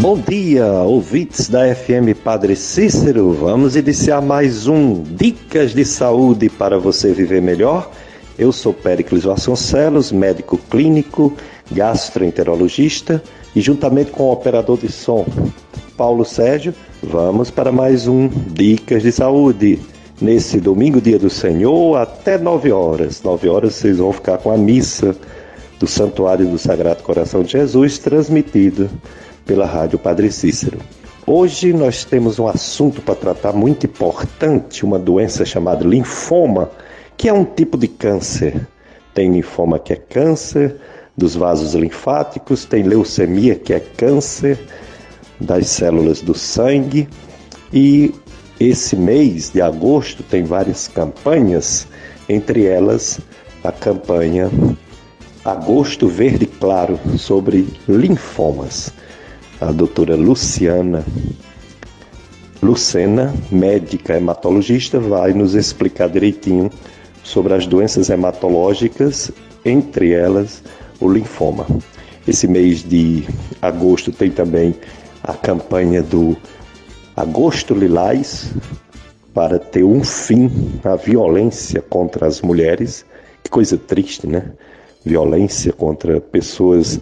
Bom dia, ouvintes da FM Padre Cícero. Vamos iniciar mais um Dicas de Saúde para você viver melhor. Eu sou Péricles Vasconcelos, médico clínico, gastroenterologista e juntamente com o operador de som Paulo Sérgio, vamos para mais um Dicas de Saúde. Nesse domingo, dia do Senhor, até 9 horas. 9 horas vocês vão ficar com a missa do Santuário do Sagrado Coração de Jesus transmitida pela Rádio Padre Cícero. Hoje nós temos um assunto para tratar muito importante, uma doença chamada linfoma, que é um tipo de câncer. Tem linfoma que é câncer dos vasos linfáticos, tem leucemia que é câncer das células do sangue e esse mês de agosto tem várias campanhas, entre elas a campanha Agosto Verde Claro sobre linfomas a doutora Luciana Lucena, médica hematologista, vai nos explicar direitinho sobre as doenças hematológicas, entre elas o linfoma. Esse mês de agosto tem também a campanha do Agosto Lilás para ter um fim à violência contra as mulheres. Que coisa triste, né? Violência contra pessoas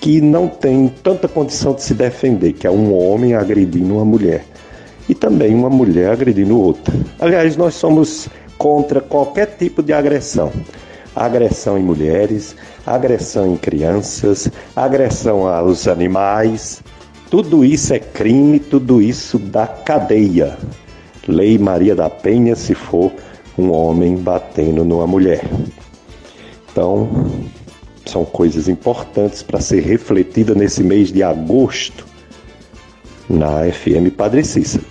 que não tem tanta condição de se defender, que é um homem agredindo uma mulher e também uma mulher agredindo outra. Aliás, nós somos contra qualquer tipo de agressão. Agressão em mulheres, agressão em crianças, agressão aos animais. Tudo isso é crime, tudo isso dá cadeia. Lei Maria da Penha se for um homem batendo numa mulher. Então, são coisas importantes para ser refletida nesse mês de agosto na FM Padre Cícero.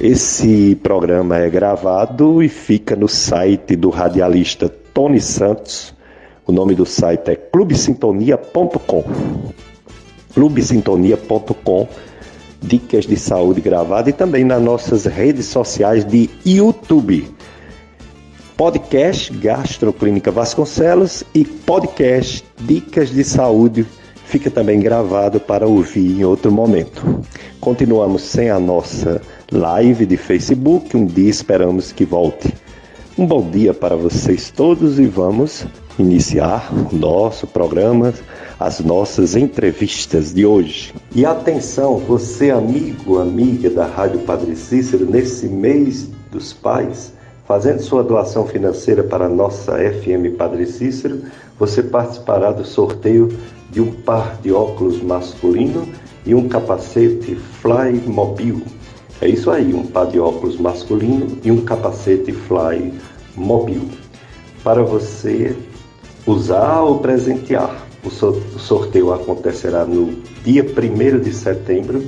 Esse programa é gravado e fica no site do radialista Tony Santos. O nome do site é clubesintonia.com. clubesintonia.com Dicas de saúde gravada e também nas nossas redes sociais de YouTube podcast Gastroclínica Vasconcelos e podcast Dicas de Saúde fica também gravado para ouvir em outro momento. Continuamos sem a nossa live de Facebook, um dia esperamos que volte. Um bom dia para vocês todos e vamos iniciar o nosso programa, as nossas entrevistas de hoje. E atenção, você amigo, amiga da Rádio Padre Cícero, nesse mês dos pais, Fazendo sua doação financeira para a nossa FM Padre Cícero, você participará do sorteio de um par de óculos masculino e um capacete Fly Mobile. É isso aí, um par de óculos masculino e um capacete Fly Mobile. Para você usar ou presentear. O sorteio acontecerá no dia 1 de setembro,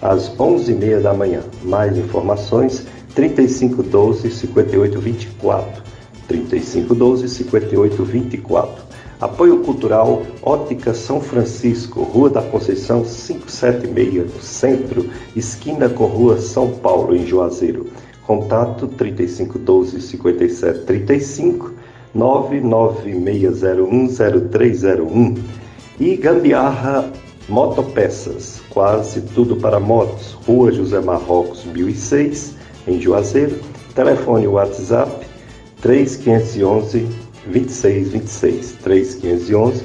às 11h30 da manhã. Mais informações 3512 5824. 3512 5824. Apoio Cultural Ótica São Francisco, Rua da Conceição 576, no centro, esquina com Rua São Paulo, em Juazeiro. Contato 3512 5735 996010301. E Gambiarra Motopeças, quase tudo para motos, Rua José Marrocos 1006 em Juazeiro. Telefone WhatsApp 3511 2626 3511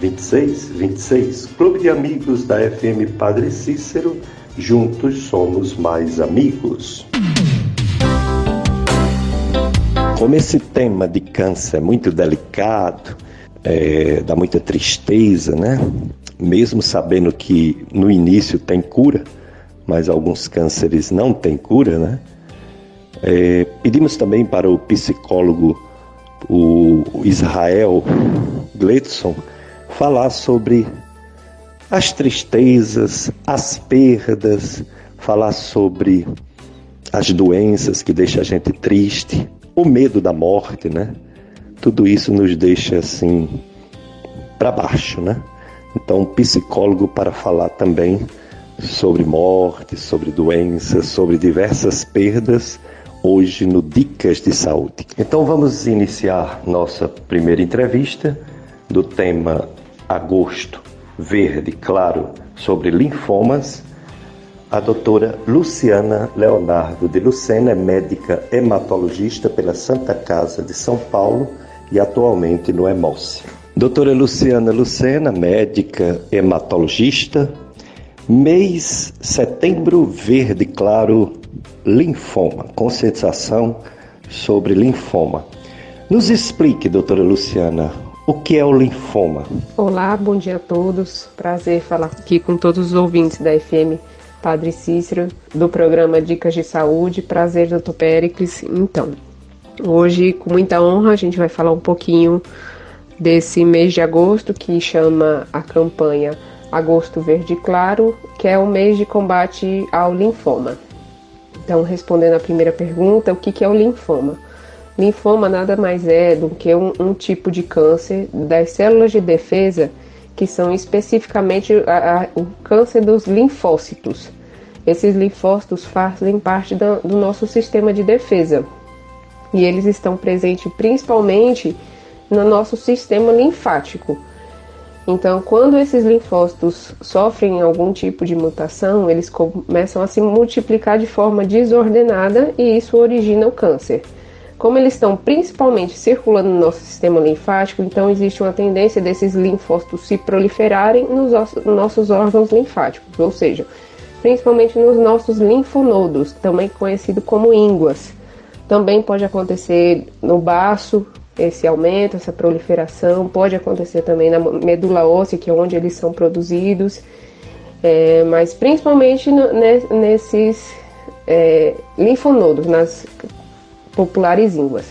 2626. Clube de Amigos da FM Padre Cícero. Juntos somos mais amigos. Como esse tema de câncer é muito delicado, é, dá muita tristeza, né? Mesmo sabendo que no início tem cura, mas alguns cânceres não têm cura, né? É, pedimos também para o psicólogo o Israel Gledson falar sobre as tristezas, as perdas, falar sobre as doenças que deixam a gente triste, o medo da morte, né? Tudo isso nos deixa assim para baixo, né? Então, um psicólogo para falar também sobre morte, sobre doenças, sobre diversas perdas, hoje no Dicas de Saúde. Então vamos iniciar nossa primeira entrevista do tema Agosto verde claro sobre linfomas, a doutora Luciana Leonardo de Lucena é médica hematologista pela Santa Casa de São Paulo e atualmente no Emolse. Doutora Luciana Lucena, médica hematologista, mês setembro verde claro, linfoma, conscientização sobre linfoma. Nos explique, doutora Luciana, o que é o linfoma? Olá, bom dia a todos. Prazer falar aqui com todos os ouvintes da FM Padre Cícero, do programa Dicas de Saúde. Prazer, doutor Péricles. Então, hoje, com muita honra, a gente vai falar um pouquinho desse mês de agosto que chama a campanha Agosto Verde Claro, que é o mês de combate ao linfoma. Então, respondendo à primeira pergunta, o que é o linfoma? Linfoma nada mais é do que um, um tipo de câncer das células de defesa que são especificamente a, a, o câncer dos linfócitos. Esses linfócitos fazem parte do, do nosso sistema de defesa e eles estão presentes principalmente no nosso sistema linfático. Então, quando esses linfócitos sofrem algum tipo de mutação, eles começam a se multiplicar de forma desordenada e isso origina o câncer. Como eles estão principalmente circulando no nosso sistema linfático, então existe uma tendência desses linfócitos se proliferarem nos nossos órgãos linfáticos, ou seja, principalmente nos nossos linfonodos, também conhecido como ínguas. Também pode acontecer no baço, esse aumento, essa proliferação, pode acontecer também na medula óssea, que é onde eles são produzidos, é, mas principalmente no, nesses é, linfonodos, nas populares ínguas.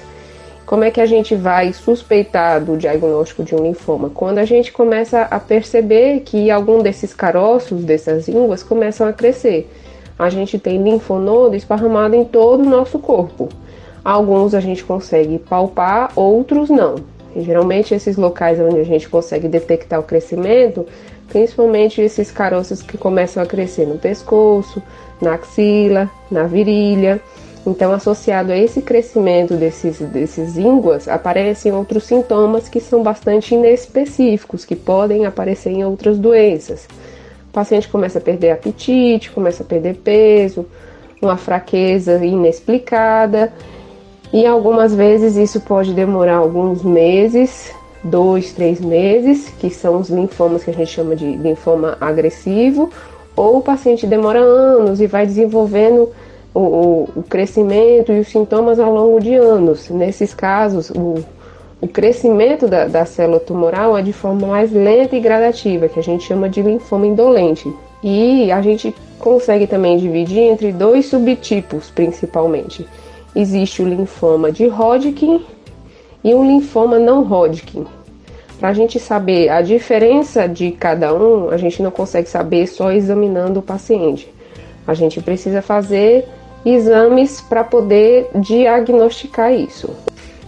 Como é que a gente vai suspeitar do diagnóstico de um linfoma? Quando a gente começa a perceber que algum desses caroços dessas ínguas começam a crescer. A gente tem linfonodo esparramado em todo o nosso corpo. Alguns a gente consegue palpar, outros não. E, geralmente esses locais onde a gente consegue detectar o crescimento, principalmente esses caroços que começam a crescer no pescoço, na axila, na virilha. Então, associado a esse crescimento desses, desses ínguas, aparecem outros sintomas que são bastante inespecíficos, que podem aparecer em outras doenças. O paciente começa a perder apetite, começa a perder peso, uma fraqueza inexplicada, e algumas vezes isso pode demorar alguns meses, dois, três meses, que são os linfomas que a gente chama de linfoma agressivo, ou o paciente demora anos e vai desenvolvendo o, o, crescimento e os sintomas ao longo de anos. Nesses casos, o, o crescimento da, da célula tumoral é de forma mais lenta e gradativa, que a gente chama de linfoma indolente. E a gente consegue também dividir entre dois subtipos, principalmente. Existe o linfoma de Hodgkin e um linfoma não Hodgkin. Para a gente saber a diferença de cada um, a gente não consegue saber só examinando o paciente. A gente precisa fazer exames para poder diagnosticar isso.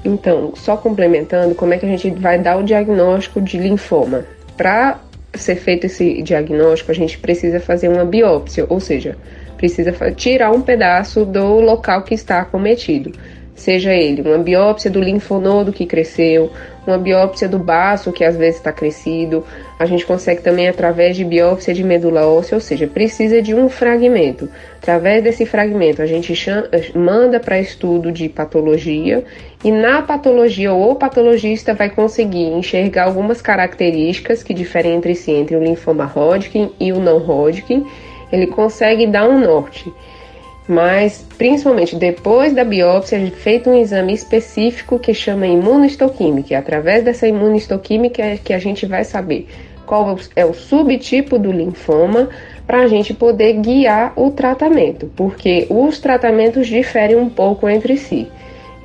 Então, só complementando, como é que a gente vai dar o diagnóstico de linfoma? Para ser feito esse diagnóstico, a gente precisa fazer uma biópsia, ou seja, precisa tirar um pedaço do local que está acometido seja ele uma biópsia do linfonodo que cresceu, uma biópsia do baço que às vezes está crescido. A gente consegue também através de biópsia de medula óssea, ou seja, precisa de um fragmento. Através desse fragmento, a gente chama, manda para estudo de patologia e na patologia o patologista vai conseguir enxergar algumas características que diferem entre si entre o linfoma Hodgkin e o não Hodgkin. Ele consegue dar um norte mas principalmente depois da biópsia é feito um exame específico que chama imunohistoquímica. E através dessa imunohistoquímica é que a gente vai saber qual é o subtipo do linfoma para a gente poder guiar o tratamento, porque os tratamentos diferem um pouco entre si.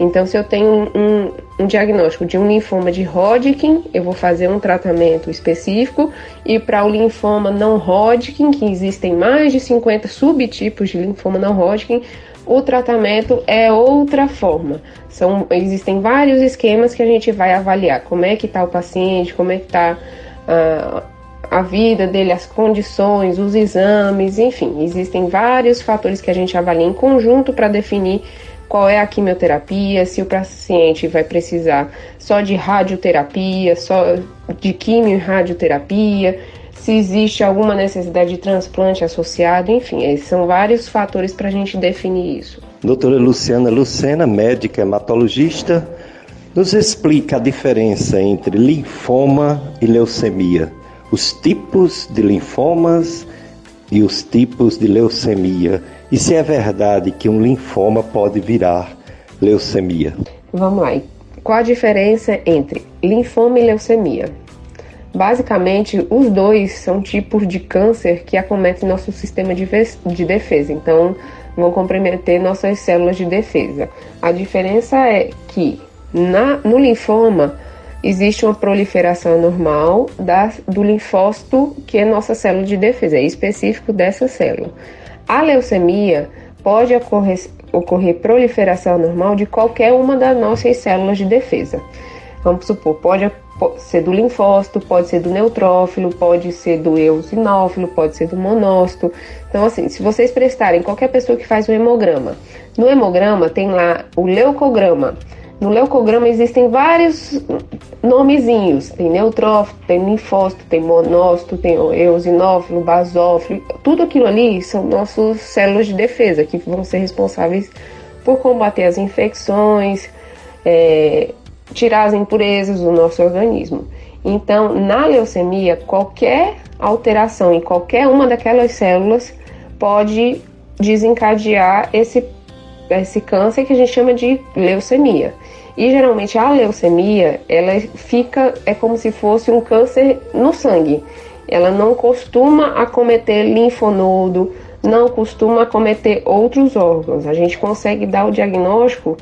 Então, se eu tenho um, um, diagnóstico de um linfoma de Hodgkin, eu vou fazer um tratamento específico, e para o linfoma não Hodgkin, que existem mais de 50 subtipos de linfoma não Hodgkin, o tratamento é outra forma. São, existem vários esquemas que a gente vai avaliar. Como é que está o paciente, como é que está a, a vida dele, as condições, os exames, enfim, existem vários fatores que a gente avalia em conjunto para definir qual é a quimioterapia, se o paciente vai precisar só de radioterapia, só de quimio e radioterapia, se existe alguma necessidade de transplante associado, enfim, são vários fatores para a gente definir isso. Doutora Luciana Lucena, médica hematologista, nos explica a diferença entre linfoma e leucemia, os tipos de linfomas e os tipos de leucemia, e se é verdade que um linfoma pode virar leucemia. Vamos lá. Qual a diferença entre linfoma e leucemia? Basicamente, os dois são tipos de câncer que acometem nosso sistema de, de defesa, então vão comprometer nossas células de defesa. A diferença é que na, no linfoma existe uma proliferação normal da, do linfócito, que é nossa célula de defesa, é específico dessa célula. A leucemia pode ocorrer, ocorrer proliferação normal de qualquer uma das nossas células de defesa. Vamos supor, pode ser do linfócito, pode ser do neutrófilo, pode ser do eosinófilo, pode ser do monócito. Então, assim, se vocês prestarem qualquer pessoa que faz um hemograma, no hemograma tem lá o leucograma. No leucograma existem vários nomezinhos. Tem neutrófilo, tem linfócito, tem monócito, tem eosinófilo, basófilo. Tudo aquilo ali são nossas células de defesa que vão ser responsáveis por combater as infecções, é, tirar as impurezas do nosso organismo. Então, na leucemia, qualquer alteração em qualquer uma daquelas células pode desencadear esse, esse câncer que a gente chama de leucemia. E geralmente a leucemia, ela fica, é como se fosse um câncer no sangue. Ela não costuma acometer linfonodo, não costuma acometer outros órgãos. A gente consegue dar o diagnóstico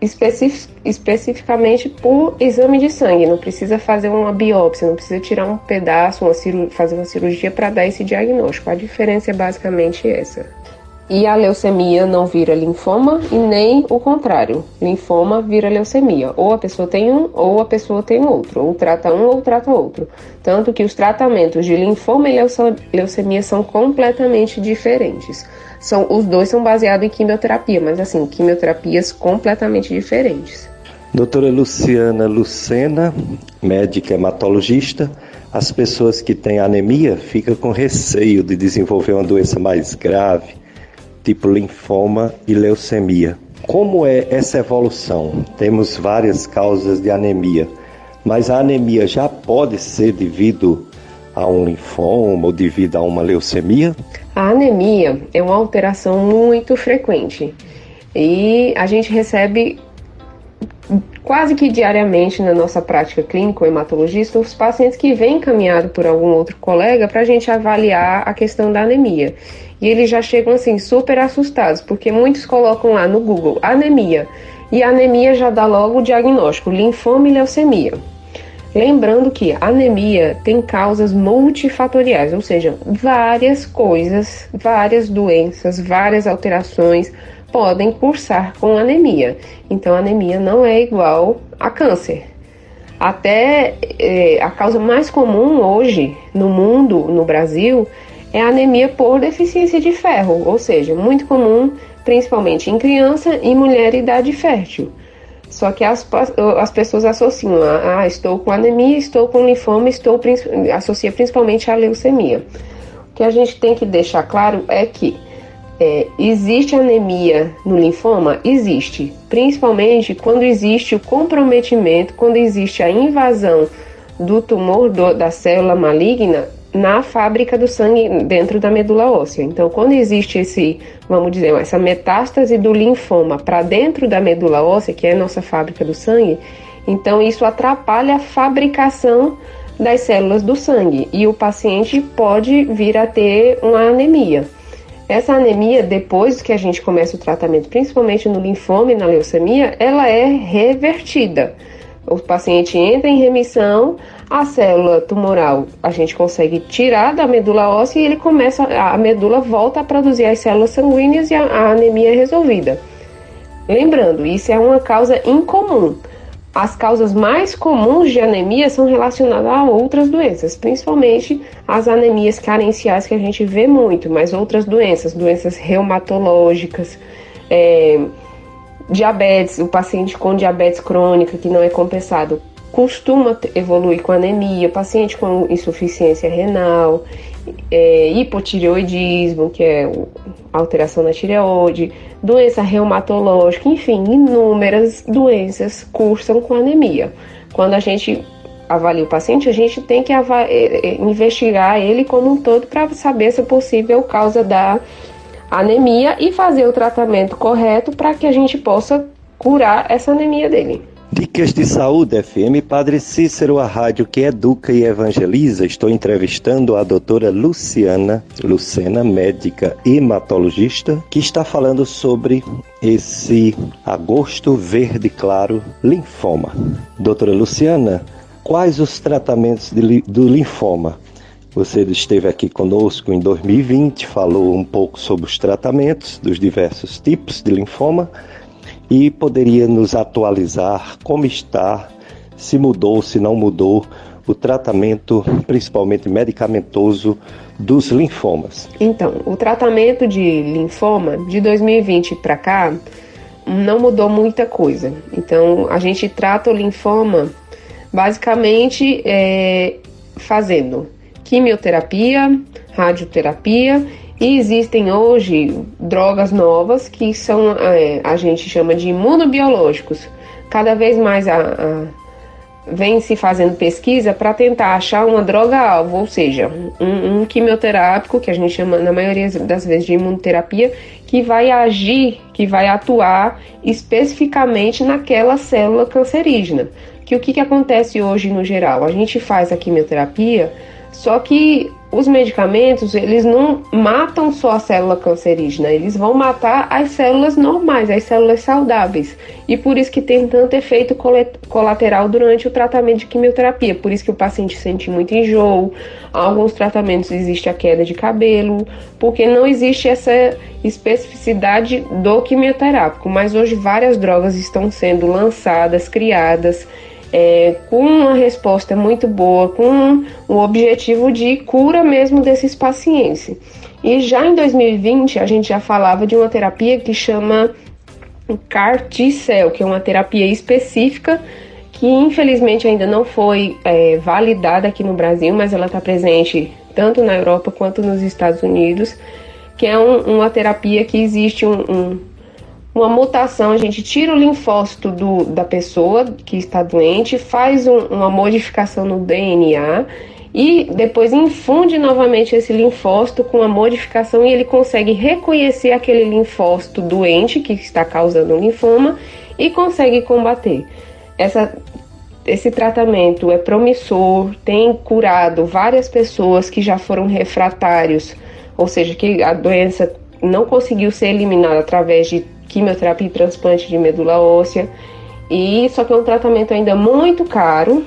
especific, especificamente por exame de sangue, não precisa fazer uma biópsia, não precisa tirar um pedaço, uma fazer uma cirurgia para dar esse diagnóstico. A diferença é basicamente essa. E a leucemia não vira linfoma e nem o contrário. Linfoma vira leucemia. Ou a pessoa tem um, ou a pessoa tem outro. Ou trata um, ou trata outro. Tanto que os tratamentos de linfoma e leucemia são completamente diferentes. São, os dois são baseados em quimioterapia, mas assim, quimioterapias completamente diferentes. Doutora Luciana Lucena, médica hematologista, as pessoas que têm anemia ficam com receio de desenvolver uma doença mais grave, tipo linfoma e leucemia. Como é essa evolução? Temos várias causas de anemia, mas a anemia já pode ser devido a um linfoma ou devido a uma leucemia? A anemia é uma alteração muito frequente e a gente recebe quase que diariamente na nossa prática clínica, o hematologista, os pacientes que vêm encaminhados por algum outro colega para a gente avaliar a questão da anemia. E eles já chegam assim super assustados, porque muitos colocam lá no Google anemia e a anemia já dá logo o diagnóstico linfoma e leucemia. Lembrando que anemia tem causas multifatoriais, ou seja, várias coisas, várias doenças, várias alterações podem cursar com anemia. Então, anemia não é igual a câncer. Até é, a causa mais comum hoje no mundo, no Brasil, é anemia por deficiência de ferro, ou seja, muito comum principalmente em criança e mulher idade fértil. Só que as, as pessoas associam, ah, estou com anemia, estou com linfoma, estou associa principalmente a leucemia. O que a gente tem que deixar claro é que é, existe anemia no linfoma? Existe, principalmente quando existe o comprometimento, quando existe a invasão do tumor do, da célula maligna na fábrica do sangue dentro da medula óssea. Então, quando existe esse, vamos dizer, essa metástase do linfoma para dentro da medula óssea, que é a nossa fábrica do sangue, então isso atrapalha a fabricação das células do sangue e o paciente pode vir a ter uma anemia. Essa anemia, depois que a gente começa o tratamento, principalmente no linfoma e na leucemia, ela é revertida. O paciente entra em remissão, a célula tumoral a gente consegue tirar da medula óssea e ele começa, a medula volta a produzir as células sanguíneas e a, a anemia é resolvida. Lembrando, isso é uma causa incomum. As causas mais comuns de anemia são relacionadas a outras doenças, principalmente as anemias carenciais que a gente vê muito, mas outras doenças, doenças reumatológicas, é, diabetes, o paciente com diabetes crônica que não é compensado costuma evoluir com anemia, paciente com insuficiência renal, é, hipotireoidismo, que é alteração na tireoide, doença reumatológica, enfim, inúmeras doenças cursam com anemia. Quando a gente avalia o paciente, a gente tem que é, é, investigar ele como um todo para saber se é possível causa da anemia e fazer o tratamento correto para que a gente possa curar essa anemia dele. Dicas de Saúde FM, Padre Cícero, a rádio que educa e evangeliza. Estou entrevistando a doutora Luciana Lucena, médica hematologista, que está falando sobre esse agosto verde claro linfoma. Doutora Luciana, quais os tratamentos de, do linfoma? Você esteve aqui conosco em 2020, falou um pouco sobre os tratamentos dos diversos tipos de linfoma e poderia nos atualizar como está, se mudou, se não mudou o tratamento, principalmente medicamentoso, dos linfomas. Então, o tratamento de linfoma de 2020 para cá não mudou muita coisa. Então, a gente trata o linfoma basicamente é, fazendo quimioterapia, radioterapia e existem hoje drogas novas que são, é, a gente chama de imunobiológicos. Cada vez mais a, a vem se fazendo pesquisa para tentar achar uma droga-alvo, ou seja, um, um, quimioterápico, que a gente chama na maioria das vezes de imunoterapia, que vai agir, que vai atuar especificamente naquela célula cancerígena. Que o que, que acontece hoje no geral? A gente faz a quimioterapia, só que os medicamentos, eles não matam só a célula cancerígena, eles vão matar as células normais, as células saudáveis. E por isso que tem tanto efeito colateral durante o tratamento de quimioterapia. Por isso que o paciente sente muito enjoo. Alguns tratamentos existe a queda de cabelo, porque não existe essa especificidade do quimioterápico. Mas hoje várias drogas estão sendo lançadas, criadas é, com uma resposta muito boa, com o objetivo de cura mesmo desses pacientes. E já em 2020 a gente já falava de uma terapia que chama CAR T-cell, que é uma terapia específica que infelizmente ainda não foi é, validada aqui no Brasil, mas ela está presente tanto na Europa quanto nos Estados Unidos, que é um, uma terapia que existe um, um uma mutação, a gente tira o linfócito do, da pessoa que está doente, faz um, uma modificação no DNA e depois infunde novamente esse linfócito com a modificação e ele consegue reconhecer aquele linfócito doente que está causando o linfoma e consegue combater. Essa, esse tratamento é promissor, tem curado várias pessoas que já foram refratários, ou seja, que a doença não conseguiu ser eliminada através de quimioterapia e transplante de medula óssea. E só que é um tratamento ainda muito caro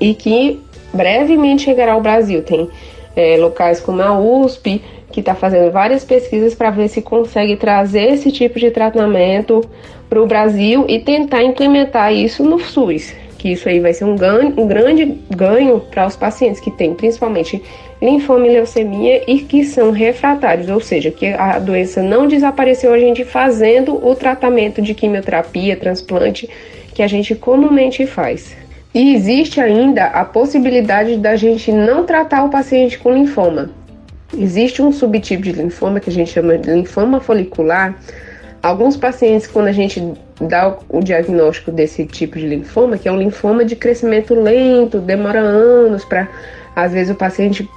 e que brevemente chegará ao Brasil. Tem é, locais como a USP que está fazendo várias pesquisas para ver se consegue trazer esse tipo de tratamento para o Brasil e tentar implementar isso no SUS que isso aí vai ser um, ganho, um grande ganho para os pacientes que têm principalmente linfoma e leucemia e que são refratários, ou seja, que a doença não desapareceu a gente fazendo o tratamento de quimioterapia, transplante que a gente comumente faz. E existe ainda a possibilidade da gente não tratar o paciente com linfoma. Existe um subtipo de linfoma que a gente chama de linfoma folicular. Alguns pacientes, quando a gente dá o diagnóstico desse tipo de linfoma, que é um linfoma de crescimento lento, demora anos para, às vezes, o paciente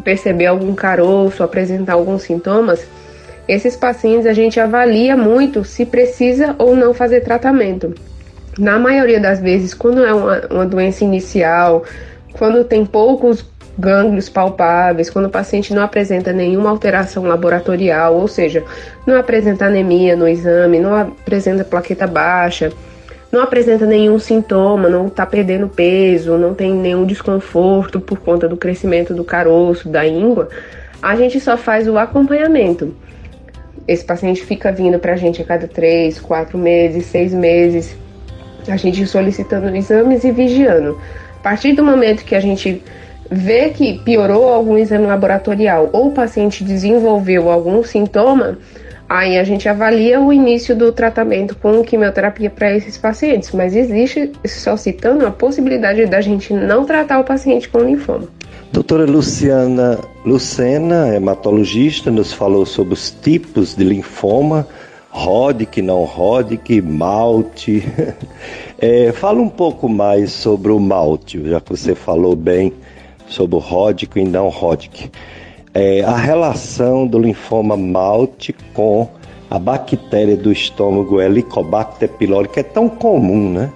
perceber algum caroço, apresentar alguns sintomas. Esses pacientes a gente avalia muito se precisa ou não fazer tratamento. Na maioria das vezes, quando é uma, uma doença inicial, quando tem poucos gânglios palpáveis, quando o paciente não apresenta nenhuma alteração laboratorial, ou seja, não apresenta anemia no exame, não apresenta plaqueta baixa, não apresenta nenhum sintoma, não está perdendo peso, não tem nenhum desconforto por conta do crescimento do caroço, da íngua, a gente só faz o acompanhamento. Esse paciente fica vindo para a gente a cada três, quatro meses, seis meses, a gente solicitando exames e vigiando. A partir do momento que a gente vê que piorou algum exame laboratorial ou o paciente desenvolveu algum sintoma, Aí a gente avalia o início do tratamento com quimioterapia para esses pacientes, mas existe, só citando, a possibilidade da gente não tratar o paciente com linfoma. Doutora Luciana Lucena, hematologista, nos falou sobre os tipos de linfoma, Hodgkin, não Hodgkin, malte. É, fala um pouco mais sobre o malte, já que você falou bem sobre o Hodgkin e não Hodgkin é, a relação do linfoma malte com a bactéria do estômago Helicobacter pylori, que é tão comum, né?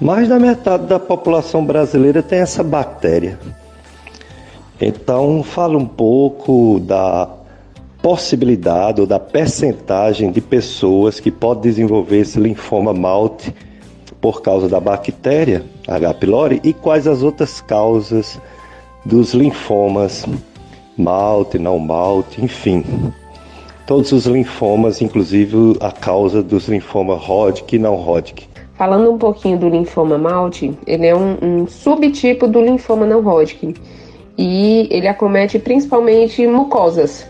Mais da metade da população brasileira tem essa bactéria. Então, fala um pouco da possibilidade ou da percentagem de pessoas que podem desenvolver esse linfoma malte por causa da bactéria H. pylori e quais as outras causas dos linfomas malte, não malte, enfim. Todos os linfomas, inclusive a causa dos linfomas Hodgkin e não Hodgkin. Falando um pouquinho do linfoma malte, ele é um, um subtipo do linfoma não Hodgkin e ele acomete principalmente mucosas,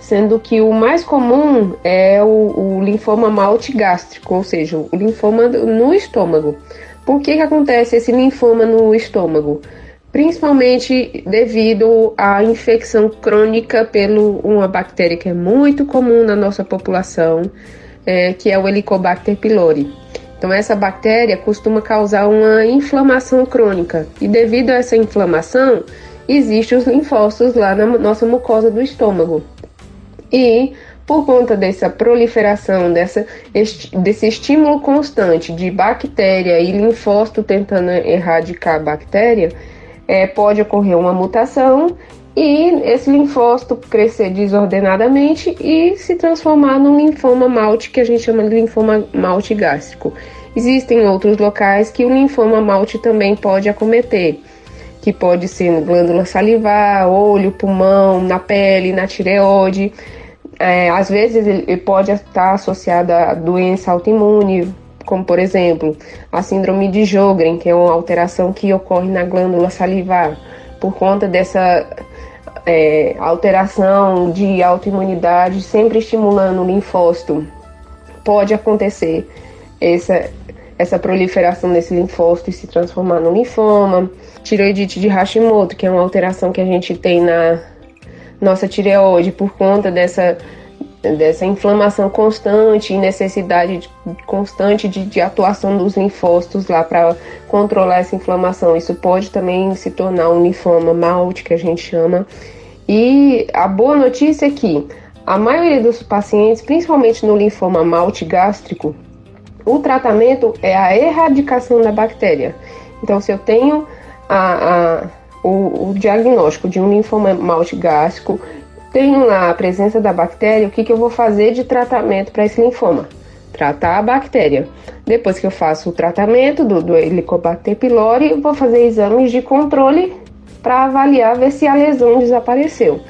sendo que o mais comum é o, o linfoma malte gástrico, ou seja, o linfoma no estômago. Por que, que acontece esse linfoma no estômago? Principalmente devido à infecção crônica pelo uma bactéria que é muito comum na nossa população, é, que é o Helicobacter pylori. Então essa bactéria costuma causar uma inflamação crônica e devido a essa inflamação existem os linfócitos lá na nossa mucosa do estômago. E por conta dessa proliferação, dessa, desse estímulo constante de bactéria e linfócito tentando erradicar a bactéria, é, pode ocorrer uma mutação e esse linfócito crescer desordenadamente e se transformar num linfoma malte, que a gente chama de linfoma malte gástrico. Existem outros locais que o linfoma malte também pode acometer, que pode ser na glândula salivar, olho, pulmão, na pele, na tireoide. É, às vezes ele pode estar associado a doença autoimune, como por exemplo a síndrome de Jogren, que é uma alteração que ocorre na glândula salivar por conta dessa é, alteração de autoimunidade, sempre estimulando o linfócito, pode acontecer essa, essa proliferação desse linfócito e se transformar no linfoma. Tireoidite de Hashimoto, que é uma alteração que a gente tem na nossa tireoide por conta dessa dessa inflamação constante e necessidade de, constante de, de, atuação dos linfócitos lá para controlar essa inflamação. Isso pode também se tornar um linfoma malte, que a gente chama. E a boa notícia é que a maioria dos pacientes, principalmente no linfoma malte gástrico, o tratamento é a erradicação da bactéria. Então, se eu tenho a, a o, o, diagnóstico de um linfoma malte gástrico, tenho lá a presença da bactéria, o que, que eu vou fazer de tratamento para esse linfoma? Tratar a bactéria. Depois que eu faço o tratamento do, do Helicobacter pylori, vou fazer exames de controle para avaliar ver se a lesão desapareceu.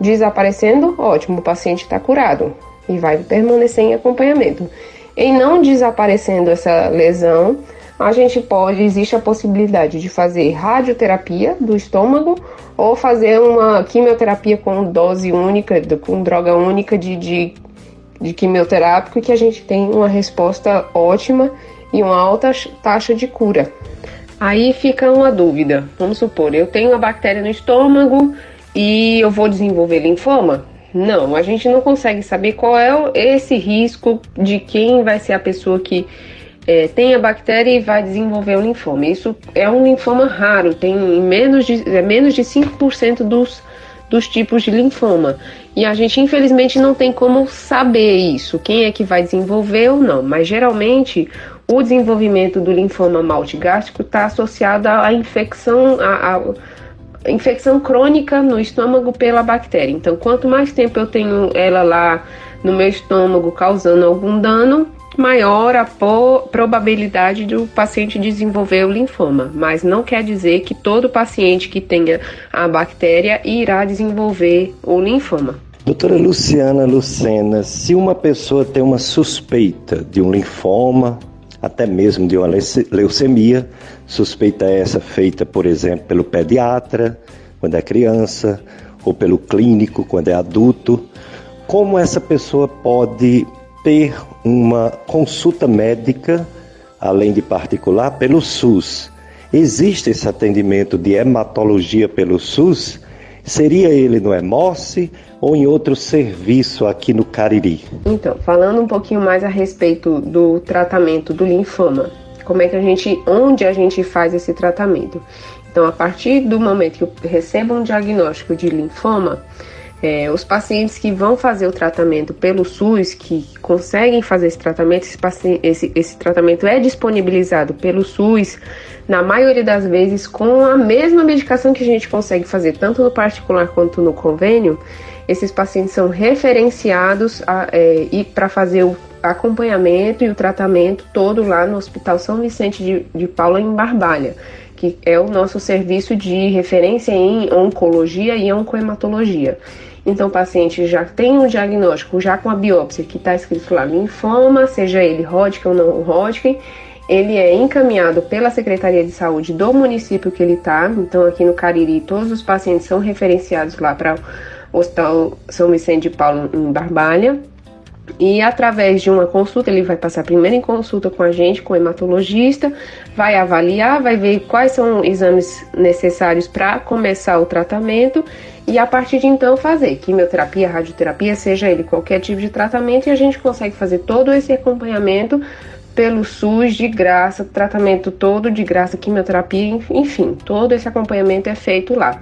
Desaparecendo, ótimo, o paciente está curado e vai permanecer em acompanhamento. Em não desaparecendo essa lesão, a gente pode, existe a possibilidade de fazer radioterapia do estômago ou fazer uma quimioterapia com dose única, com droga única de, de, de quimioterápico, que a gente tem uma resposta ótima e uma alta taxa de cura. Aí fica uma dúvida. Vamos supor, eu tenho uma bactéria no estômago e eu vou desenvolver linfoma? Não, a gente não consegue saber qual é esse risco de quem vai ser a pessoa que é, tem a bactéria e vai desenvolver o linfoma. Isso é um linfoma raro, tem menos de, é menos de 5% dos, dos tipos de linfoma. E a gente, infelizmente, não tem como saber isso, quem é que vai desenvolver ou não. Mas geralmente o desenvolvimento do linfoma maltigástrico está associado à infecção, à, à infecção crônica no estômago pela bactéria. Então, quanto mais tempo eu tenho ela lá no meu estômago causando algum dano, maior a probabilidade do paciente desenvolver o linfoma, mas não quer dizer que todo paciente que tenha a bactéria irá desenvolver o linfoma. Doutora Luciana Lucena, se uma pessoa tem uma suspeita de um linfoma, até mesmo de uma leucemia, suspeita essa feita, por exemplo, pelo pediatra, quando é criança, ou pelo clínico, quando é adulto, como essa pessoa pode ter uma consulta médica, além de particular, pelo SUS. Existe esse atendimento de hematologia pelo SUS? Seria ele no Hemorse ou em outro serviço aqui no Cariri? Então, falando um pouquinho mais a respeito do tratamento do linfoma, como é que a gente, onde a gente faz esse tratamento? Então, a partir do momento que eu recebo um diagnóstico de linfoma, é, os pacientes que vão fazer o tratamento pelo SUS, que conseguem fazer esse tratamento, esse, esse, esse tratamento é disponibilizado pelo SUS, na maioria das vezes com a mesma medicação que a gente consegue fazer tanto no particular quanto no convênio. Esses pacientes são referenciados é, e para fazer o acompanhamento e o tratamento todo lá no Hospital São Vicente de, de Paula em Barbalha, que é o nosso serviço de referência em oncologia e oncohematologia. Então, o paciente já tem um diagnóstico, já com a biópsia que está escrito lá linfoma, seja ele Hodgkin ou não Hodgkin, ele é encaminhado pela Secretaria de Saúde do município que ele está. Então, aqui no Cariri, todos os pacientes são referenciados lá para o Hospital São Vicente de Paulo, em Barbalha. E através de uma consulta, ele vai passar primeiro em consulta com a gente, com o hematologista, vai avaliar, vai ver quais são os exames necessários para começar o tratamento e a partir de então fazer quimioterapia, radioterapia, seja ele qualquer tipo de tratamento, e a gente consegue fazer todo esse acompanhamento pelo SUS de graça, tratamento todo de graça, quimioterapia, enfim, todo esse acompanhamento é feito lá.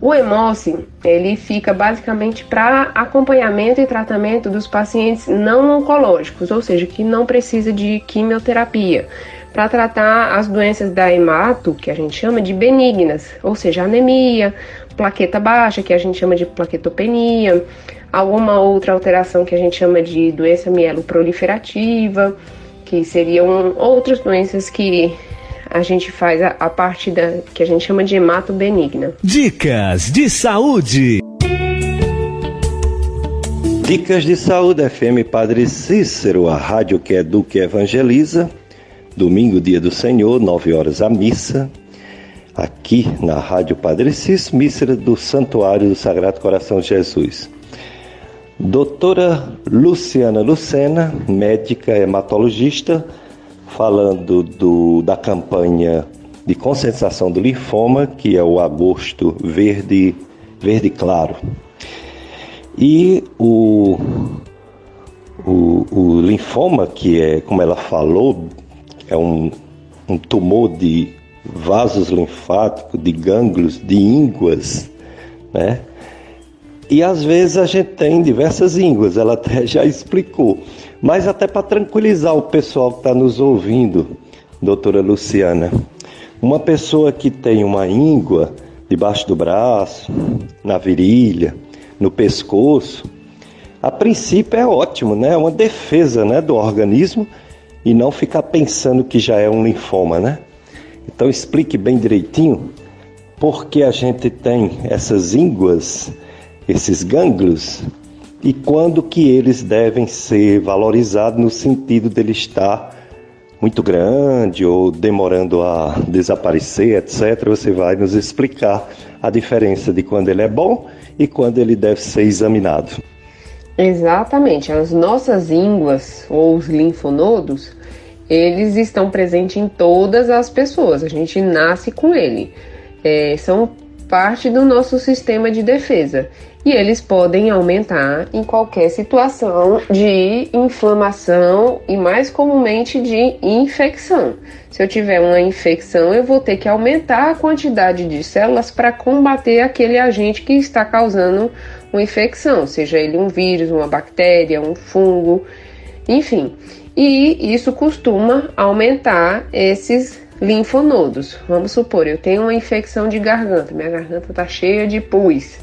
O Hemoce, ele fica basicamente para acompanhamento e tratamento dos pacientes não oncológicos, ou seja, que não precisa de quimioterapia, para tratar as doenças da hemato, que a gente chama de benignas, ou seja, anemia, plaqueta baixa, que a gente chama de plaquetopenia, alguma outra alteração que a gente chama de doença mieloproliferativa, que seriam outras doenças que a gente faz a, a parte da que a gente chama de hemato benigna. Dicas de saúde. Dicas de saúde FM Padre Cícero, a rádio que educa e evangeliza. Domingo, dia do Senhor, 9 horas a missa, aqui na Rádio Padre Cis, Mísera do Santuário do Sagrado Coração de Jesus. Doutora Luciana Lucena, médica hematologista, falando do, da campanha de conscientização do linfoma, que é o agosto verde, verde claro. E o, o, o linfoma, que é, como ela falou, é um, um tumor de vasos linfáticos, de gânglios, de ínguas, né? E às vezes a gente tem diversas ínguas, ela até já explicou. Mas até para tranquilizar o pessoal que está nos ouvindo, doutora Luciana, uma pessoa que tem uma íngua debaixo do braço, na virilha, no pescoço, a princípio é ótimo, né? É uma defesa né, do organismo e não ficar pensando que já é um linfoma, né? Então explique bem direitinho por que a gente tem essas ínguas, esses gânglios e quando que eles devem ser valorizados no sentido dele estar muito grande ou demorando a desaparecer, etc. Você vai nos explicar a diferença de quando ele é bom e quando ele deve ser examinado. Exatamente, as nossas ínguas ou os linfonodos eles estão presentes em todas as pessoas, a gente nasce com ele. É, são parte do nosso sistema de defesa e eles podem aumentar em qualquer situação de inflamação e mais comumente de infecção. Se eu tiver uma infecção, eu vou ter que aumentar a quantidade de células para combater aquele agente que está causando uma infecção, seja ele um vírus, uma bactéria, um fungo, enfim e isso costuma aumentar esses linfonodos. Vamos supor, eu tenho uma infecção de garganta, minha garganta está cheia de pus.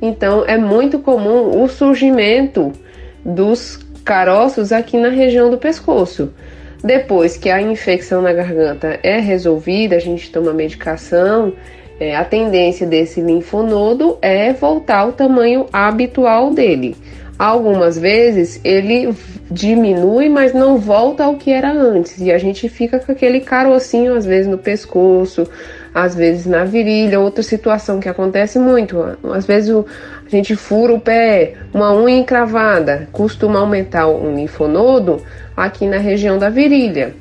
Então é muito comum o surgimento dos caroços aqui na região do pescoço. Depois que a infecção na garganta é resolvida, a gente toma medicação, é, a tendência desse linfonodo é voltar ao tamanho habitual dele. Algumas vezes ele diminui, mas não volta ao que era antes. E a gente fica com aquele carocinho, às vezes, no pescoço, às vezes na virilha, outra situação que acontece muito, às vezes a gente fura o pé, uma unha encravada, costuma aumentar o linfonodo aqui na região da virilha.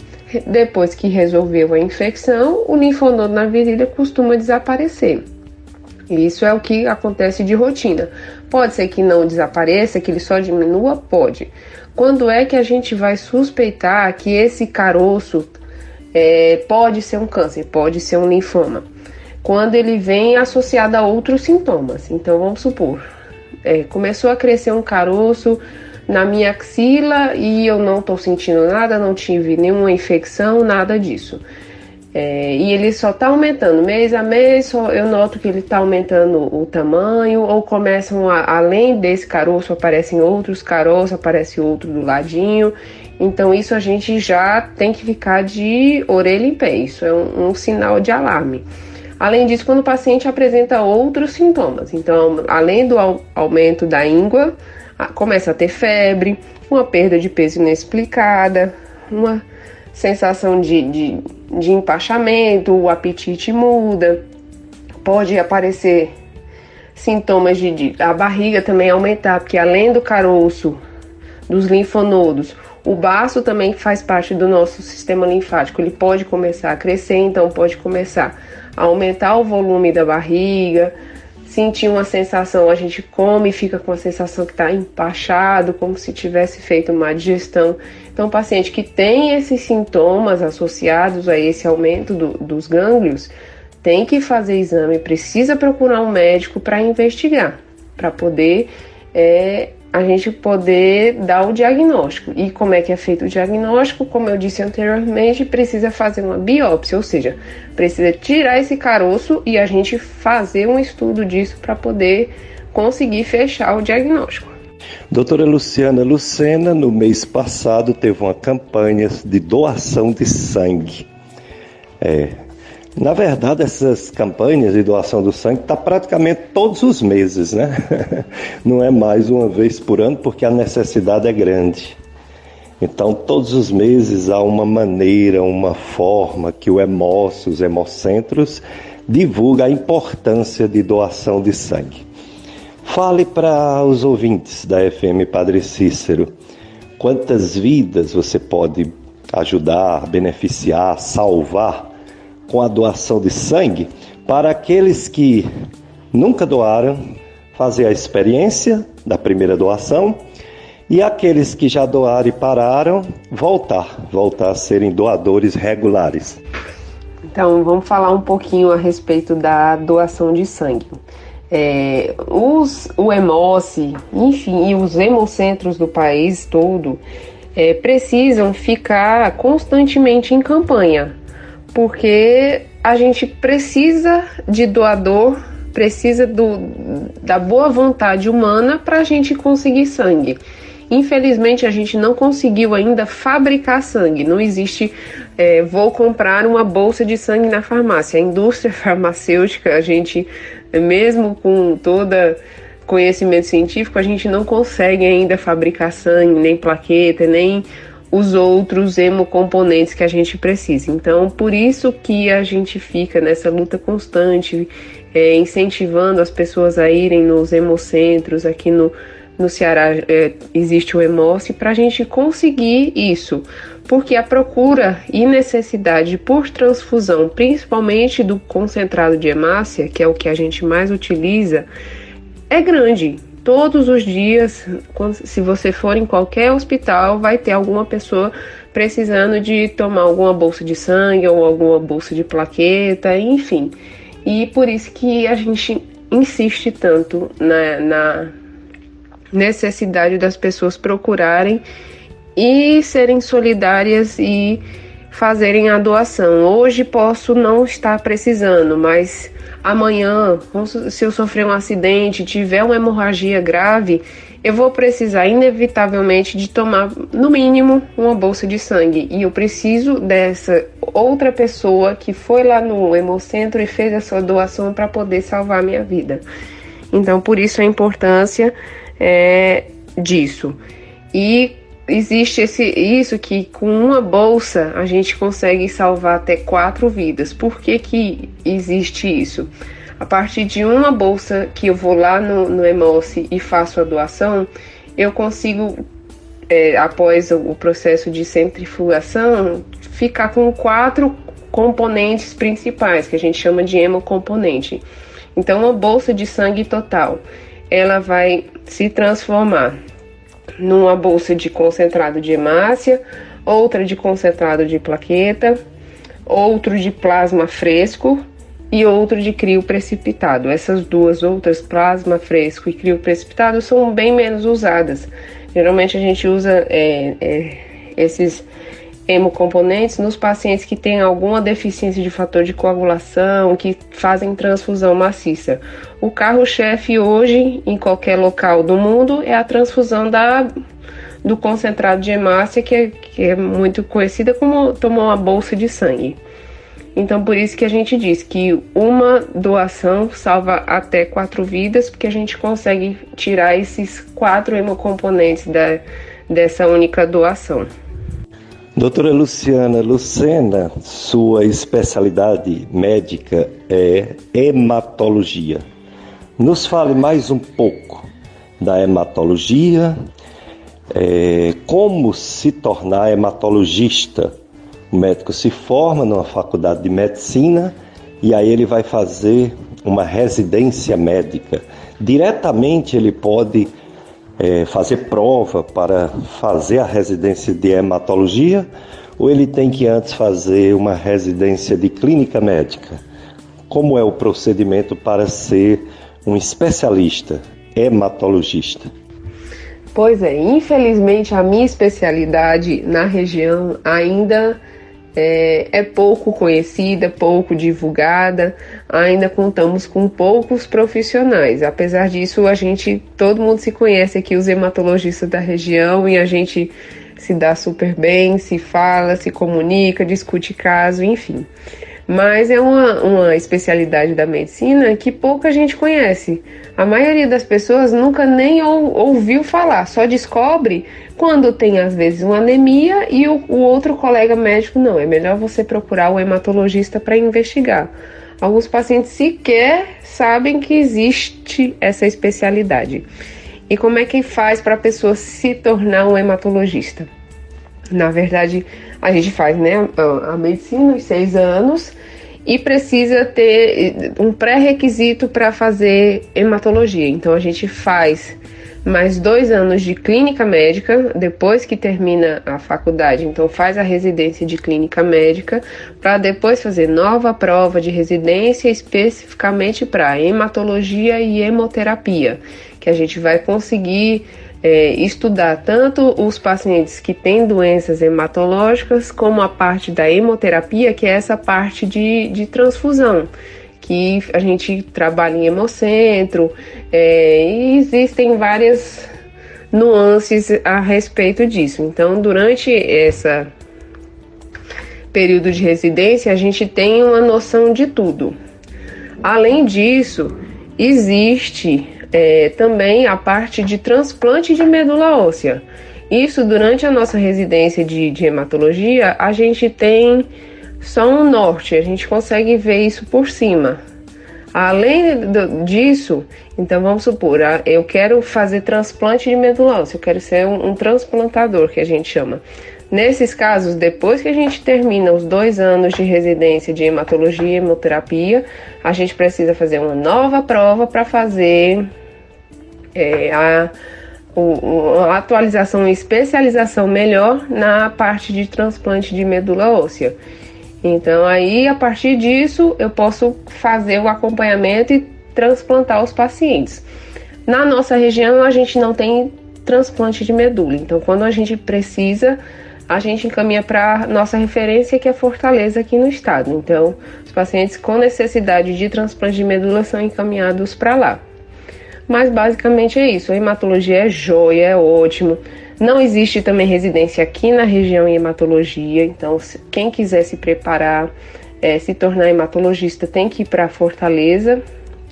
Depois que resolveu a infecção, o linfonodo na virilha costuma desaparecer. Isso é o que acontece de rotina. Pode ser que não desapareça, que ele só diminua? Pode. Quando é que a gente vai suspeitar que esse caroço é, pode ser um câncer, pode ser um linfoma? Quando ele vem associado a outros sintomas. Então vamos supor, é, começou a crescer um caroço na minha axila e eu não estou sentindo nada, não tive nenhuma infecção, nada disso. É, e ele só está aumentando mês a mês, só eu noto que ele está aumentando o tamanho, ou começam a, além desse caroço, aparecem outros caroços, aparece outro do ladinho. Então, isso a gente já tem que ficar de orelha em pé, isso é um, um sinal de alarme. Além disso, quando o paciente apresenta outros sintomas, então, além do aumento da íngua, começa a ter febre, uma perda de peso inexplicada, uma sensação de, de, de empachamento, o apetite muda, pode aparecer sintomas de, de, a barriga também aumentar, porque além do caroço, dos linfonodos, o baço também faz parte do nosso sistema linfático, ele pode começar a crescer, então pode começar a aumentar o volume da barriga, sentir uma sensação, a gente come e fica com a sensação que está empachado, como se tivesse feito uma digestão. Então, paciente que tem esses sintomas associados a esse aumento do, dos gânglios tem que fazer exame, precisa procurar um médico para investigar, para poder é, a gente poder dar o diagnóstico. E como é que é feito o diagnóstico? Como eu disse anteriormente, precisa fazer uma biópsia, ou seja, precisa tirar esse caroço e a gente fazer um estudo disso para poder conseguir fechar o diagnóstico. Doutora Luciana Lucena, no mês passado, teve uma campanha de doação de sangue. É, na verdade, essas campanhas de doação do sangue está praticamente todos os meses, né? Não é mais uma vez por ano, porque a necessidade é grande. Então, todos os meses há uma maneira, uma forma que o Hemócio, os hemocentros, divulga a importância de doação de sangue. Fale para os ouvintes da FM Padre Cícero quantas vidas você pode ajudar, beneficiar, salvar com a doação de sangue para aqueles que nunca doaram fazer a experiência da primeira doação e aqueles que já doaram e pararam voltar, voltar a serem doadores regulares. Então, vamos falar um pouquinho a respeito da doação de sangue. É, os, o Hemoce, enfim, e os hemocentros do país todo é, precisam ficar constantemente em campanha porque a gente precisa de doador, precisa do, da boa vontade humana para a gente conseguir sangue. Infelizmente, a gente não conseguiu ainda fabricar sangue. Não existe, é, vou comprar uma bolsa de sangue na farmácia. A indústria farmacêutica, a gente, mesmo com toda conhecimento científico, a gente não consegue ainda fabricar sangue, nem plaqueta, nem os outros hemocomponentes que a gente precisa. Então, por isso que a gente fica nessa luta constante, é, incentivando as pessoas a irem nos hemocentros. Aqui no, no Ceará é, existe o Hemoce para a gente conseguir isso, porque a procura e necessidade por transfusão, principalmente do concentrado de hemácia, que é o que a gente mais utiliza, é grande todos os dias, se você for em qualquer hospital, vai ter alguma pessoa precisando de tomar alguma bolsa de sangue ou alguma bolsa de plaqueta, enfim. E por isso que a gente insiste tanto na, na necessidade das pessoas procurarem e serem solidárias e fazerem a doação. Hoje posso não estar precisando, mas amanhã, se eu sofrer um acidente, tiver uma hemorragia grave, eu vou precisar inevitavelmente de tomar no mínimo uma bolsa de sangue e eu preciso dessa outra pessoa que foi lá no hemocentro e fez a sua doação para poder salvar a minha vida. Então, por isso a importância é, disso. E existe esse, isso que com uma bolsa a gente consegue salvar até quatro vidas. Por que, que existe isso? A partir de uma bolsa que eu vou lá no, no e faço a doação, eu consigo, é, após o processo de centrifugação, ficar com quatro componentes principais, que a gente chama de hemocomponente. Então, uma bolsa de sangue total, ela vai se transformar numa bolsa de concentrado de hemácia, outra de concentrado de plaqueta, outro de plasma fresco e outro de crio precipitado. Essas duas outras, plasma fresco e crio precipitado, são bem menos usadas. Geralmente a gente usa é, é, esses hemocomponentes nos pacientes que têm alguma deficiência de fator de coagulação, que fazem transfusão maciça. O carro-chefe hoje, em qualquer local do mundo, é a transfusão da, do concentrado de hemácia, que é, que é muito conhecida como tomar uma bolsa de sangue. Então, por isso que a gente diz que uma doação salva até quatro vidas, porque a gente consegue tirar esses quatro hemocomponentes da, dessa única doação. Doutora Luciana Lucena, sua especialidade médica é hematologia. Nos fale mais um pouco da hematologia, é, como se tornar hematologista. O médico se forma numa faculdade de medicina e aí ele vai fazer uma residência médica. Diretamente ele pode é, fazer prova para fazer a residência de hematologia ou ele tem que antes fazer uma residência de clínica médica? Como é o procedimento para ser um especialista hematologista? Pois é, infelizmente a minha especialidade na região ainda é, é, pouco conhecida, pouco divulgada, ainda contamos com poucos profissionais. Apesar disso, a gente, todo mundo se conhece aqui, os hematologistas da região, e a gente se dá super bem, se fala, se comunica, discute caso, enfim. Mas é uma, uma especialidade da medicina que pouca gente conhece. A maioria das pessoas nunca nem ou, ouviu falar, só descobre quando tem às vezes uma anemia e o, o outro colega médico não. É melhor você procurar o hematologista para investigar. Alguns pacientes sequer sabem que existe essa especialidade. E como é que faz para a pessoa se tornar um hematologista? Na verdade, a gente faz né, a medicina os seis anos e precisa ter um pré-requisito para fazer hematologia. Então a gente faz mais dois anos de clínica médica depois que termina a faculdade. Então faz a residência de clínica médica para depois fazer nova prova de residência especificamente para hematologia e hemoterapia, que a gente vai conseguir é, estudar tanto os pacientes que têm doenças hematológicas, como a parte da hemoterapia, que é essa parte de, de transfusão, que a gente trabalha em hemocentro, é, e existem várias nuances a respeito disso. Então, durante essa período de residência, a gente tem uma noção de tudo. Além disso, existe é, também a parte de transplante de medula óssea. Isso durante a nossa residência de, de hematologia, a gente tem só um norte, a gente consegue ver isso por cima. Além disso, então vamos supor, eu quero fazer transplante de medula óssea, eu quero ser um, um transplantador, que a gente chama. Nesses casos, depois que a gente termina os dois anos de residência de hematologia e hemoterapia, a gente precisa fazer uma nova prova para fazer é, a, o, a atualização e especialização melhor na parte de transplante de medula óssea. Então aí a partir disso eu posso fazer o acompanhamento e transplantar os pacientes. Na nossa região a gente não tem transplante de medula, então quando a gente precisa, a gente encaminha para nossa referência que é Fortaleza aqui no estado. Então os pacientes com necessidade de transplante de medula são encaminhados para lá. Mas basicamente é isso. A hematologia é joia, é ótimo. Não existe também residência aqui na região em hematologia, então quem quiser se preparar, é, se tornar hematologista, tem que ir para Fortaleza,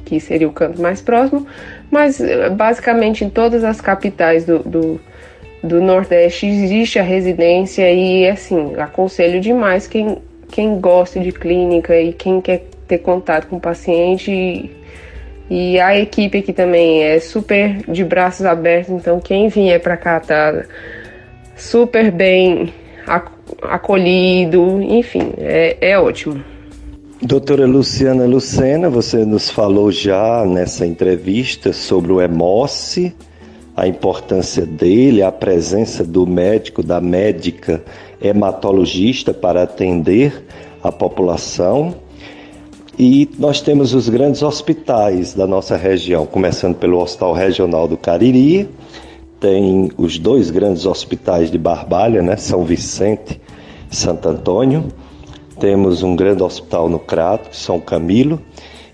que seria o canto mais próximo, mas basicamente em todas as capitais do, do, do Nordeste existe a residência e assim, aconselho demais quem, quem gosta de clínica e quem quer ter contato com o paciente. E, a equipe aqui também é super de braços abertos, então quem vier para cá tá super bem acolhido, enfim, é, é ótimo. Doutora Luciana Lucena, você nos falou já nessa entrevista sobre o EMOSSE, a importância dele, a presença do médico, da médica hematologista para atender a população. E nós temos os grandes hospitais da nossa região, começando pelo Hospital Regional do Cariri, tem os dois grandes hospitais de Barbalha, né, São Vicente e Santo Antônio. Temos um grande hospital no Crato, São Camilo,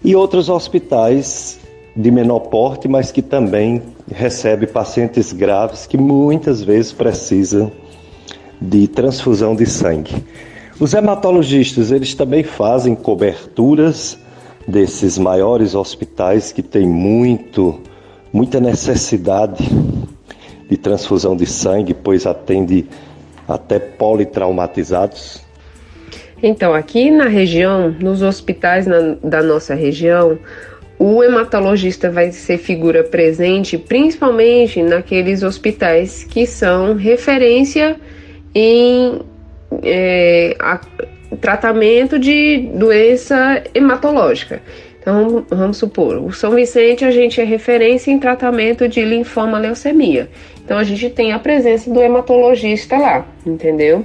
e outros hospitais de menor porte, mas que também recebe pacientes graves que muitas vezes precisam de transfusão de sangue. Os hematologistas, eles também fazem coberturas desses maiores hospitais que têm muito muita necessidade de transfusão de sangue, pois atende até politraumatizados? Então, aqui na região, nos hospitais na, da nossa região, o hematologista vai ser figura presente principalmente naqueles hospitais que são referência em é, a, tratamento de doença hematológica. Então, vamos supor, o São Vicente a gente é referência em tratamento de linfoma leucemia. Então, a gente tem a presença do hematologista lá, entendeu?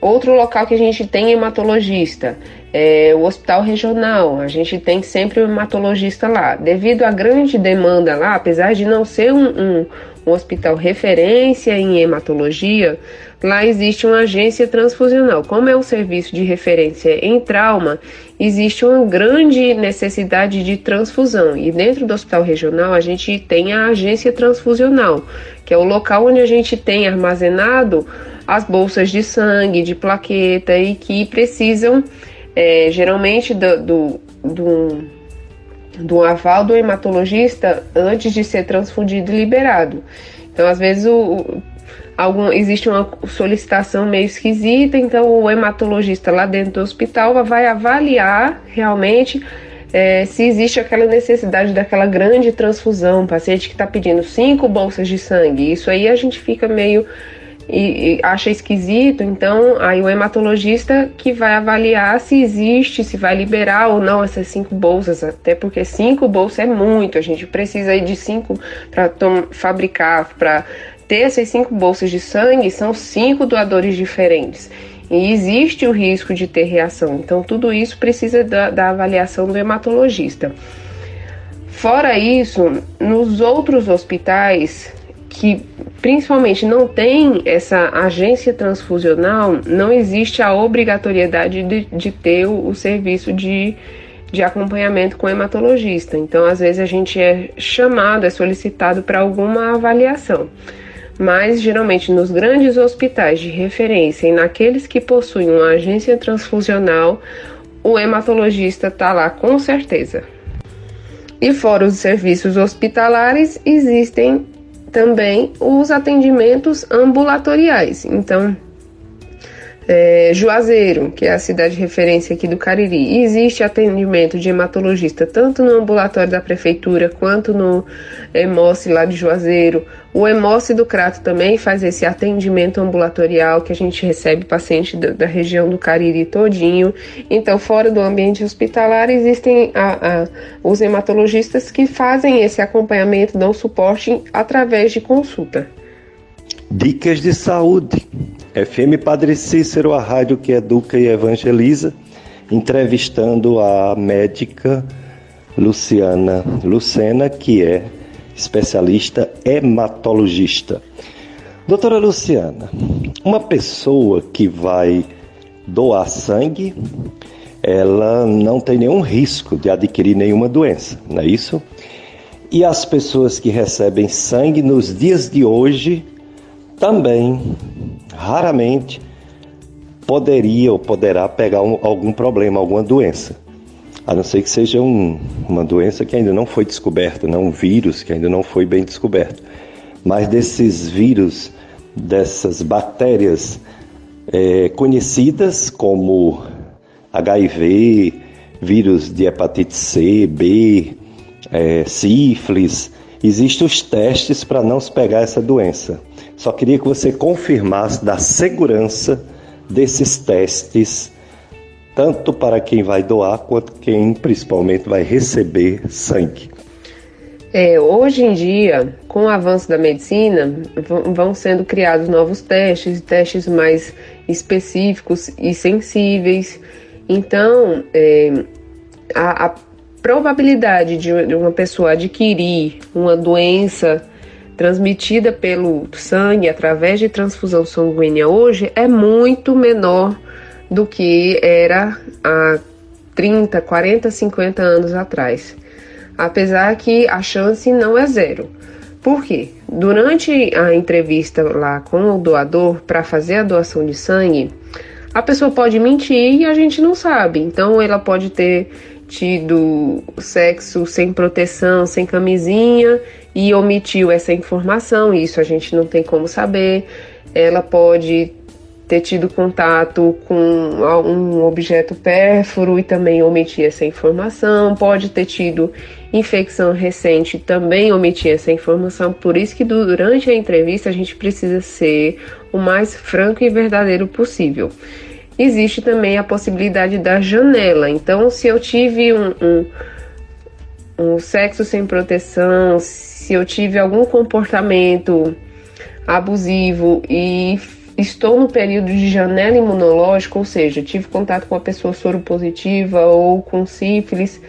Outro local que a gente tem hematologista é o hospital regional. A gente tem sempre o hematologista lá. Devido à grande demanda lá, apesar de não ser um, um, um hospital referência em hematologia, lá existe uma agência transfusional. Como é um serviço de referência em trauma, existe uma grande necessidade de transfusão. E dentro do hospital regional, a gente tem a agência transfusional, que é o local onde a gente tem armazenado as bolsas de sangue, de plaqueta e que precisam é, geralmente do, do, do, do aval do hematologista antes de ser transfundido e liberado. Então, às vezes, o, algum, existe uma solicitação meio esquisita, então o hematologista lá dentro do hospital vai avaliar realmente é, se existe aquela necessidade daquela grande transfusão, um paciente que está pedindo cinco bolsas de sangue. Isso aí a gente fica meio e, e, acha esquisito, então aí o hematologista que vai avaliar se existe, se vai liberar ou não essas cinco bolsas, até porque cinco bolsas é muito, a gente precisa de cinco para fabricar, para ter essas cinco bolsas de sangue, são cinco doadores diferentes. E existe o risco de ter reação, então tudo isso precisa da, da avaliação do hematologista. Fora isso, nos outros hospitais que principalmente não tem essa agência transfusional, não existe a obrigatoriedade de, de ter o, o serviço de, de acompanhamento com hematologista. Então, às vezes, a gente é chamado, é solicitado para alguma avaliação. Mas, geralmente, nos grandes hospitais de referência e naqueles que possuem uma agência transfusional, o hematologista está lá com certeza. E fora os serviços hospitalares, existem também os atendimentos ambulatoriais. Então, é, Juazeiro, que é a cidade de referência aqui do Cariri, existe atendimento de hematologista tanto no ambulatório da prefeitura quanto no EMOS lá de Juazeiro. O EMOS do Crato também faz esse atendimento ambulatorial que a gente recebe paciente da, da região do Cariri todinho. Então, fora do ambiente hospitalar, existem a, a, os hematologistas que fazem esse acompanhamento, dão suporte através de consulta. Dicas de saúde. FM Padre Cícero, a rádio que educa e evangeliza, entrevistando a médica Luciana Lucena, que é especialista hematologista. Doutora Luciana, uma pessoa que vai doar sangue, ela não tem nenhum risco de adquirir nenhuma doença, não é isso? E as pessoas que recebem sangue nos dias de hoje também raramente poderia ou poderá pegar um, algum problema, alguma doença. A não ser que seja um, uma doença que ainda não foi descoberta, né? um vírus que ainda não foi bem descoberto. Mas desses vírus dessas bactérias é, conhecidas como HIV, vírus de hepatite C, B, é, sífilis. Existem os testes para não se pegar essa doença. Só queria que você confirmasse da segurança desses testes, tanto para quem vai doar quanto quem principalmente vai receber sangue. É, hoje em dia, com o avanço da medicina, vão sendo criados novos testes, testes mais específicos e sensíveis. Então, é, a, a, probabilidade de uma pessoa adquirir uma doença transmitida pelo sangue através de transfusão sanguínea hoje é muito menor do que era há 30, 40, 50 anos atrás. Apesar que a chance não é zero. Por quê? Durante a entrevista lá com o doador para fazer a doação de sangue, a pessoa pode mentir e a gente não sabe. Então ela pode ter tido sexo sem proteção, sem camisinha e omitiu essa informação, isso a gente não tem como saber. Ela pode ter tido contato com um objeto pérfuro e também omitir essa informação, pode ter tido infecção recente também omitir essa informação. Por isso que durante a entrevista a gente precisa ser o mais franco e verdadeiro possível existe também a possibilidade da janela. Então, se eu tive um, um, um sexo sem proteção, se eu tive algum comportamento abusivo e estou no período de janela imunológica, ou seja, tive contato com uma pessoa soropositiva ou com sífilis,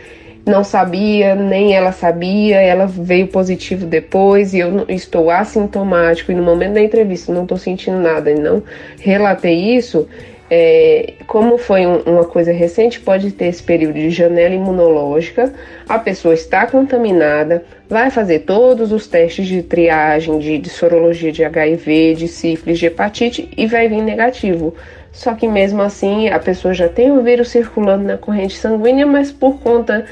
não sabia, nem ela sabia, ela veio positivo depois e eu estou assintomático e no momento da entrevista não estou sentindo nada e não relatei isso, é, como foi um, uma coisa recente, pode ter esse período de janela imunológica, a pessoa está contaminada, vai fazer todos os testes de triagem, de, de sorologia de HIV, de sífilis, de hepatite e vai vir negativo. Só que mesmo assim a pessoa já tem o vírus circulando na corrente sanguínea, mas por conta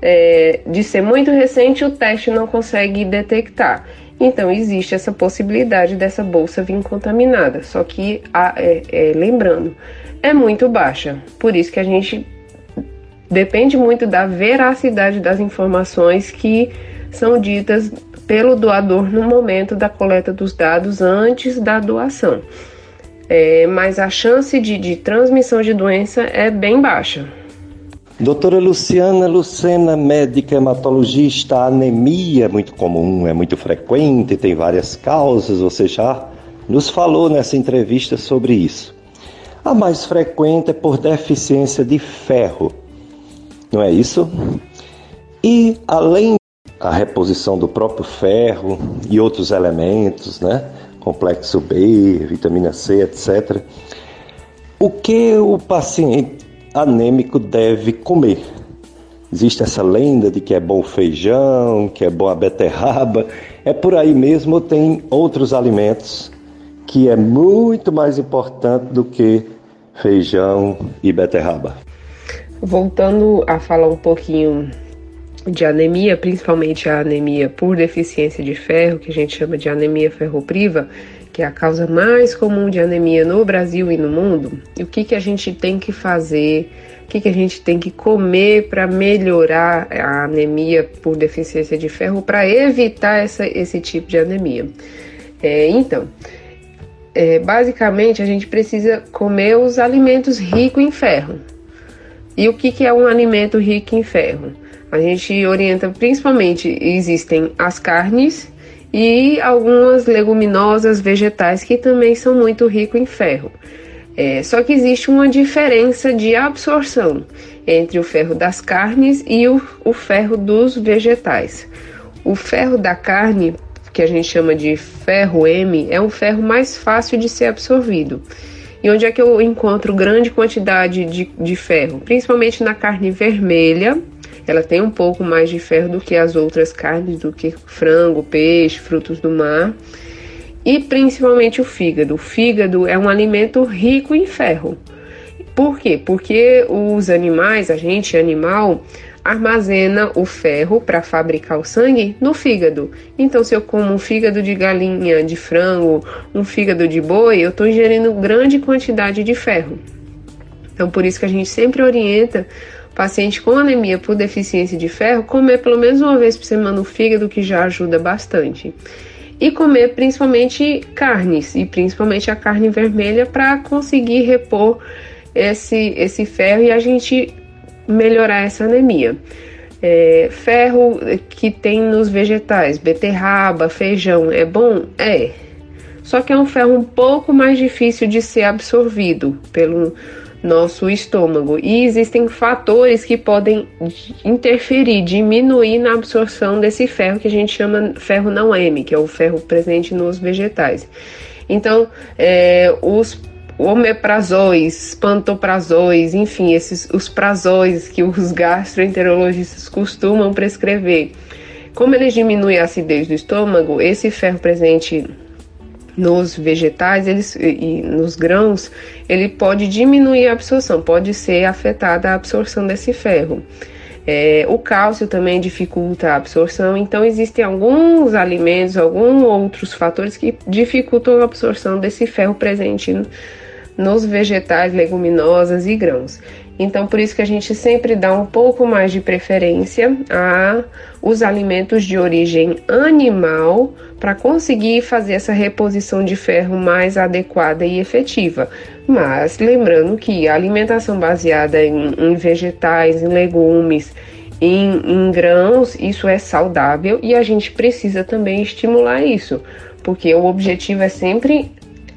é, de ser muito recente, o teste não consegue detectar. Então existe essa possibilidade dessa bolsa vir contaminada, só que é, é, lembrando, é muito baixa. Por isso que a gente depende muito da veracidade das informações que são ditas pelo doador no momento da coleta dos dados antes da doação. É, mas a chance de, de transmissão de doença é bem baixa. Doutora Luciana Lucena, médica hematologista, anemia é muito comum, é muito frequente, tem várias causas, você já nos falou nessa entrevista sobre isso. A mais frequente é por deficiência de ferro, não é isso? E além da reposição do próprio ferro e outros elementos, né? Complexo B, vitamina C, etc. O que o paciente anêmico deve comer. Existe essa lenda de que é bom feijão, que é bom a beterraba. É por aí mesmo, tem outros alimentos que é muito mais importante do que feijão e beterraba. Voltando a falar um pouquinho de anemia, principalmente a anemia por deficiência de ferro, que a gente chama de anemia ferropriva, que é a causa mais comum de anemia no Brasil e no mundo, e o que, que a gente tem que fazer, o que, que a gente tem que comer para melhorar a anemia por deficiência de ferro, para evitar essa, esse tipo de anemia. É, então, é, basicamente a gente precisa comer os alimentos ricos em ferro. E o que, que é um alimento rico em ferro? A gente orienta principalmente, existem as carnes, e algumas leguminosas, vegetais que também são muito ricos em ferro. É, só que existe uma diferença de absorção entre o ferro das carnes e o, o ferro dos vegetais. O ferro da carne, que a gente chama de ferro M, é um ferro mais fácil de ser absorvido. E onde é que eu encontro grande quantidade de, de ferro? Principalmente na carne vermelha, ela tem um pouco mais de ferro do que as outras carnes, do que frango, peixe, frutos do mar. E principalmente o fígado. O fígado é um alimento rico em ferro. Por quê? Porque os animais, a gente animal, armazena o ferro para fabricar o sangue no fígado. Então, se eu como um fígado de galinha, de frango, um fígado de boi, eu estou ingerindo grande quantidade de ferro. Então, por isso que a gente sempre orienta paciente com anemia por deficiência de ferro comer pelo menos uma vez por semana o fígado, que já ajuda bastante. E comer principalmente carnes, e principalmente a carne vermelha, para conseguir repor esse, esse ferro e a gente melhorar essa anemia. É, ferro que tem nos vegetais, beterraba, feijão, é bom? É. Só que é um ferro um pouco mais difícil de ser absorvido pelo nosso estômago. E existem fatores que podem interferir, diminuir na absorção desse ferro que a gente chama ferro não M, que é o ferro presente nos vegetais. Então, é, os omeprazóis, pantoprazóis, enfim, esses os prazóis que os gastroenterologistas costumam prescrever. Como eles diminuem a acidez do estômago, esse ferro presente nos vegetais eles, e nos grãos, ele pode diminuir a absorção, pode ser afetada a absorção desse ferro. É, o cálcio também dificulta a absorção, então existem alguns alimentos, alguns outros fatores que dificultam a absorção desse ferro presente nos vegetais, leguminosas e grãos. Então, por isso que a gente sempre dá um pouco mais de preferência a os alimentos de origem animal para conseguir fazer essa reposição de ferro mais adequada e efetiva. Mas lembrando que a alimentação baseada em, em vegetais, em legumes, em, em grãos, isso é saudável e a gente precisa também estimular isso, porque o objetivo é sempre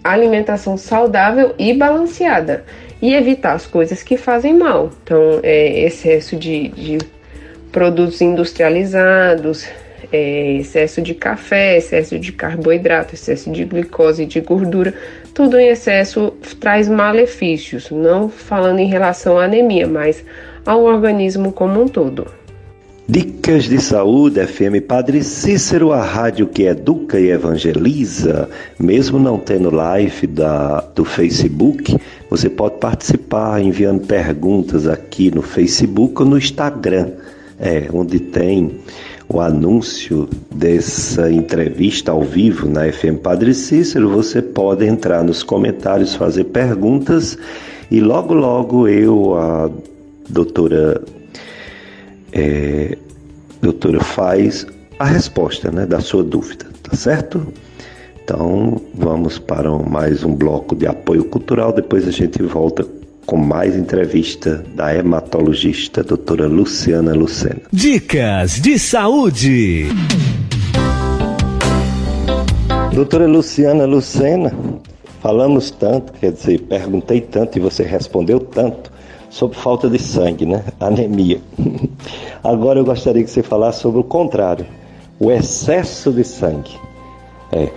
alimentação saudável e balanceada e evitar as coisas que fazem mal. Então, é, excesso de, de produtos industrializados, é, excesso de café, excesso de carboidrato, excesso de glicose e de gordura, tudo em excesso traz malefícios, não falando em relação à anemia, mas ao organismo como um todo. Dicas de Saúde FM Padre Cícero, a rádio que educa e evangeliza, mesmo não tendo live da, do Facebook, você pode participar enviando perguntas aqui no Facebook ou no Instagram, é, onde tem o anúncio dessa entrevista ao vivo na FM Padre Cícero. Você pode entrar nos comentários, fazer perguntas e logo, logo eu, a doutora é, doutora faz a resposta né, da sua dúvida, tá certo? Então vamos para mais um bloco de apoio cultural, depois a gente volta com mais entrevista da hematologista doutora Luciana Lucena. Dicas de saúde. Doutora Luciana Lucena, falamos tanto, quer dizer, perguntei tanto e você respondeu tanto sobre falta de sangue, né? Anemia. Agora eu gostaria que você falasse sobre o contrário, o excesso de sangue. É,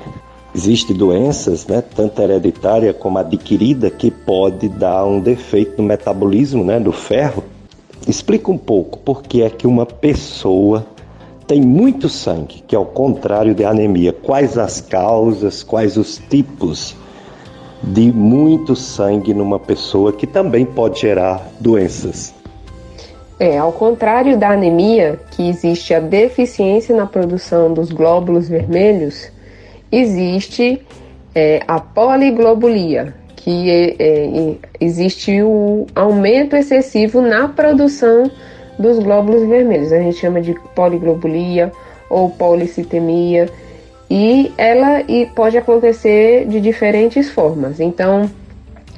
Existem doenças, né, tanto hereditária como adquirida, que pode dar um defeito no metabolismo né, do ferro. Explica um pouco por que é que uma pessoa tem muito sangue, que é o contrário de anemia. Quais as causas, quais os tipos de muito sangue numa pessoa que também pode gerar doenças. É, ao contrário da anemia, que existe a deficiência na produção dos glóbulos vermelhos, existe é, a poliglobulia, que é, é, existe o aumento excessivo na produção dos glóbulos vermelhos. A gente chama de poliglobulia ou policitemia e ela e pode acontecer de diferentes formas. Então,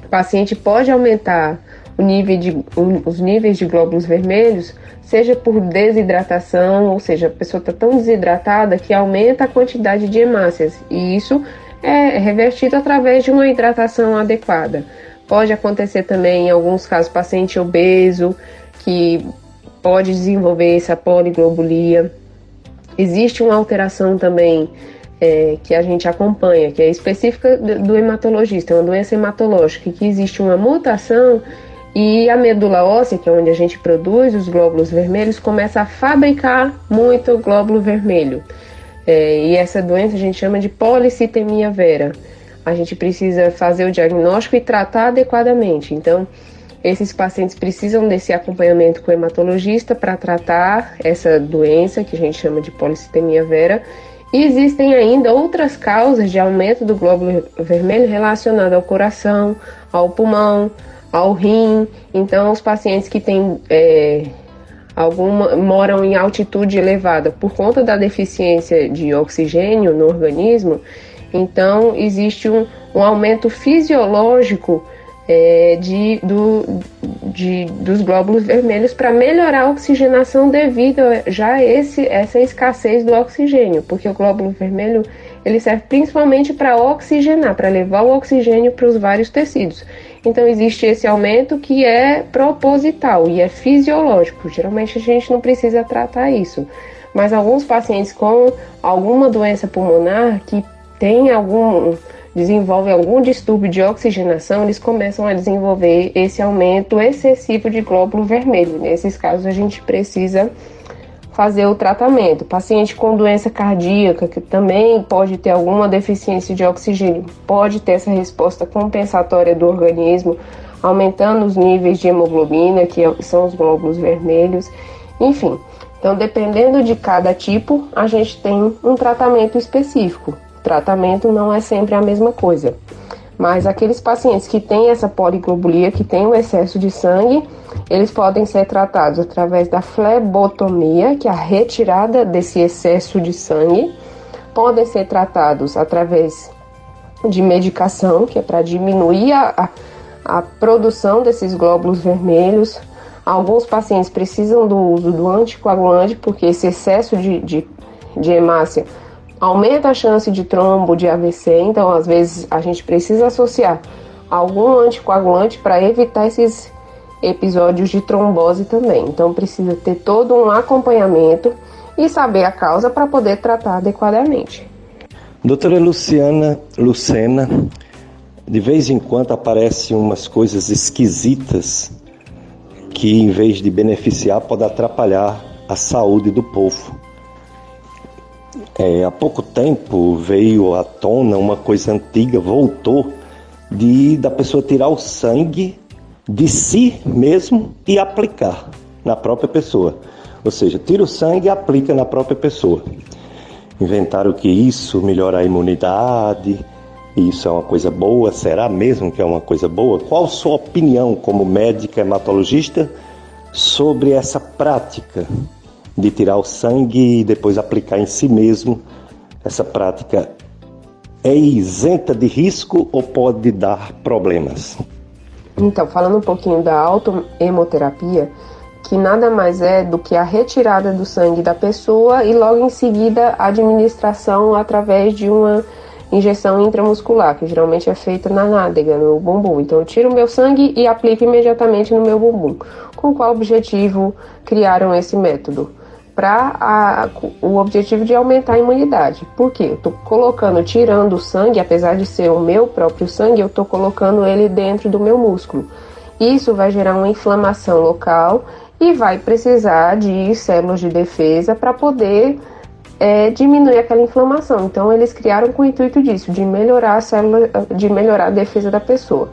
o paciente pode aumentar nível de, os níveis de glóbulos vermelhos, seja por desidratação, ou seja, a pessoa está tão desidratada que aumenta a quantidade de hemácias, e isso é revertido através de uma hidratação adequada. Pode acontecer também em alguns casos paciente obeso que pode desenvolver essa poliglobulia. Existe uma alteração também é, que a gente acompanha, que é específica do hematologista, é uma doença hematológica, que existe uma mutação e a medula óssea, que é onde a gente produz os glóbulos vermelhos, começa a fabricar muito glóbulo vermelho. É, e essa doença a gente chama de policitemia vera. A gente precisa fazer o diagnóstico e tratar adequadamente. Então, esses pacientes precisam desse acompanhamento com o hematologista para tratar essa doença que a gente chama de policitemia vera. E existem ainda outras causas de aumento do glóbulo vermelho relacionado ao coração, ao pulmão, ao rim. Então, os pacientes que têm é, alguma moram em altitude elevada por conta da deficiência de oxigênio no organismo, então existe um, um aumento fisiológico é, de, do, de, dos glóbulos vermelhos para melhorar a oxigenação devido já esse, essa escassez do oxigênio, porque o glóbulo vermelho ele serve principalmente para oxigenar, para levar o oxigênio para os vários tecidos. Então existe esse aumento que é proposital e é fisiológico. Geralmente a gente não precisa tratar isso. Mas alguns pacientes com alguma doença pulmonar que tem algum desenvolve algum distúrbio de oxigenação, eles começam a desenvolver esse aumento excessivo de glóbulo vermelho. Nesses casos a gente precisa fazer o tratamento. Paciente com doença cardíaca, que também pode ter alguma deficiência de oxigênio, pode ter essa resposta compensatória do organismo, aumentando os níveis de hemoglobina, que são os glóbulos vermelhos. Enfim, então dependendo de cada tipo, a gente tem um tratamento específico. tratamento não é sempre a mesma coisa. Mas aqueles pacientes que têm essa poliglobulia, que têm o excesso de sangue, eles podem ser tratados através da flebotomia, que é a retirada desse excesso de sangue. Podem ser tratados através de medicação, que é para diminuir a, a, a, produção desses glóbulos vermelhos. Alguns pacientes precisam do uso do anticoagulante, porque esse excesso de, de, de hemácia aumenta a chance de trombo, de AVC, então às vezes a gente precisa associar algum anticoagulante para evitar esses episódios de trombose também. Então precisa ter todo um acompanhamento e saber a causa para poder tratar adequadamente. Doutora Luciana Lucena, de vez em quando aparecem umas coisas esquisitas que, em vez de beneficiar, pode atrapalhar a saúde do povo. É, há pouco tempo veio à tona uma coisa antiga, voltou, de da pessoa tirar o sangue de si mesmo e aplicar na própria pessoa. Ou seja, tira o sangue e aplica na própria pessoa. Inventaram que isso melhora a imunidade, isso é uma coisa boa, será mesmo que é uma coisa boa? Qual sua opinião como médica hematologista sobre essa prática de tirar o sangue e depois aplicar em si mesmo. Essa prática é isenta de risco ou pode dar problemas? Então, falando um pouquinho da autohemoterapia, que nada mais é do que a retirada do sangue da pessoa e logo em seguida a administração através de uma injeção intramuscular, que geralmente é feita na nádega, no bumbum. Então eu tiro o meu sangue e aplico imediatamente no meu bumbum. Com qual objetivo criaram esse método? Para o objetivo de aumentar a imunidade. Por quê? Eu estou colocando, tirando o sangue, apesar de ser o meu próprio sangue, eu estou colocando ele dentro do meu músculo. Isso vai gerar uma inflamação local e vai precisar de células de defesa para poder é, diminuir aquela inflamação. Então eles criaram com o intuito disso, de melhorar a célula, de melhorar a defesa da pessoa.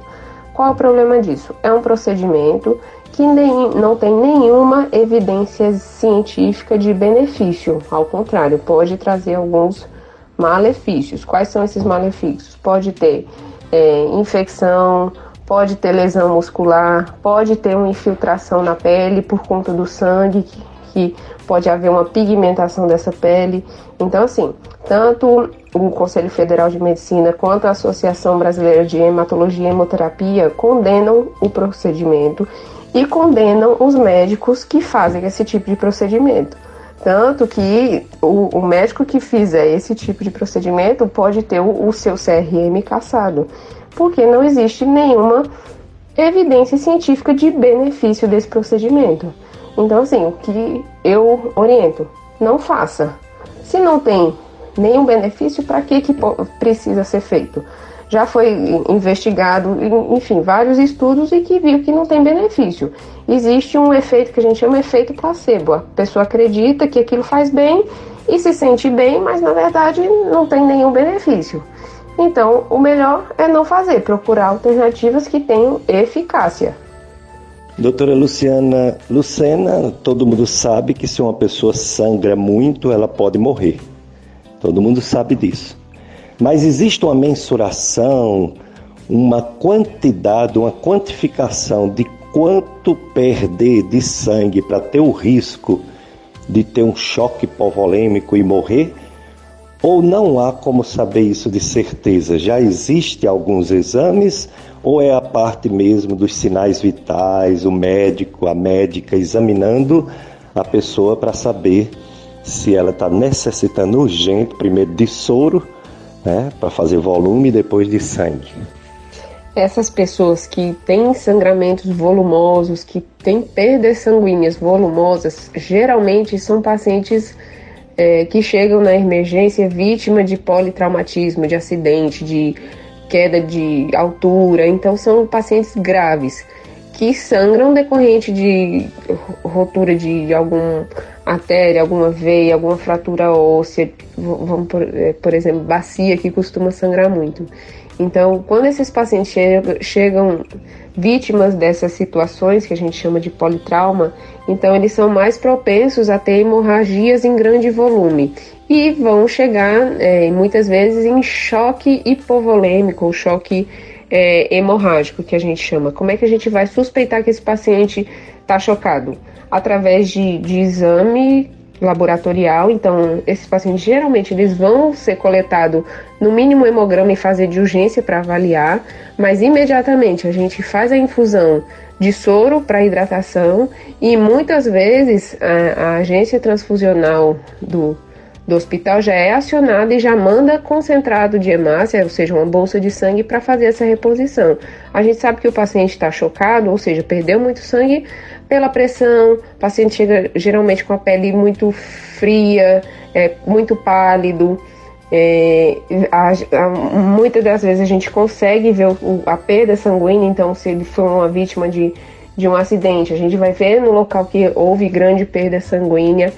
Qual é o problema disso? É um procedimento que nem, não tem nenhuma evidência científica de benefício. Ao contrário, pode trazer alguns malefícios. Quais são esses malefícios? Pode ter é, infecção, pode ter lesão muscular, pode ter uma infiltração na pele por conta do sangue, que, que pode haver uma pigmentação dessa pele. Então, assim, tanto o Conselho Federal de Medicina quanto a Associação Brasileira de Hematologia e Hemoterapia condenam o procedimento e condenam os médicos que fazem esse tipo de procedimento. Tanto que o, o médico que fizer esse tipo de procedimento pode ter o, o seu CRM cassado, porque não existe nenhuma evidência científica de benefício desse procedimento. Então, assim, o que eu oriento, não faça. Se não tem nenhum benefício, para que, que precisa ser feito? Já foi investigado, enfim, vários estudos e que viu que não tem benefício. Existe um efeito que a gente chama efeito placebo. A pessoa acredita que aquilo faz bem e se sente bem, mas na verdade não tem nenhum benefício. Então, o melhor é não fazer, procurar alternativas que tenham eficácia. Doutora Luciana Lucena, todo mundo sabe que se uma pessoa sangra muito, ela pode morrer. Todo mundo sabe disso. Mas existe uma mensuração, uma quantidade, uma quantificação de quanto perder de sangue para ter o risco de ter um choque hipovolêmico e morrer? Ou não há como saber isso de certeza? Já existe alguns exames ou é a parte mesmo dos sinais vitais, o médico, a médica examinando a pessoa para saber se ela está necessitando urgente, primeiro de soro, né, para fazer volume depois de sangue. Essas pessoas que têm sangramentos volumosos, que têm perdas sanguíneas volumosas, geralmente são pacientes é, que chegam na emergência vítima de politraumatismo, de acidente, de queda de altura. Então, são pacientes graves que sangram decorrente de rotura de alguma artéria, alguma veia, alguma fratura óssea, vamos por, é, por exemplo, bacia que costuma sangrar muito. Então, quando esses pacientes chegam vítimas dessas situações que a gente chama de politrauma, então eles são mais propensos a ter hemorragias em grande volume e vão chegar é, muitas vezes em choque hipovolêmico ou choque é, hemorrágico, que a gente chama. Como é que a gente vai suspeitar que esse paciente está chocado? Através de, de exame laboratorial. Então, esses pacientes geralmente eles vão ser coletados no mínimo hemograma e fazer de urgência para avaliar, mas imediatamente a gente faz a infusão de soro para hidratação e muitas vezes a, a agência transfusional do, do hospital já é acionada e já manda concentrado de hemácia, ou seja, uma bolsa de sangue para fazer essa reposição. A gente sabe que o paciente está chocado, ou seja, perdeu muito sangue, pela pressão, o paciente chega geralmente com a pele muito fria, é, muito pálido. É, a, a, muitas das vezes a gente consegue ver o, a perda sanguínea, então se ele foi uma vítima de, de um acidente, a gente vai ver no local que houve grande perda sanguínea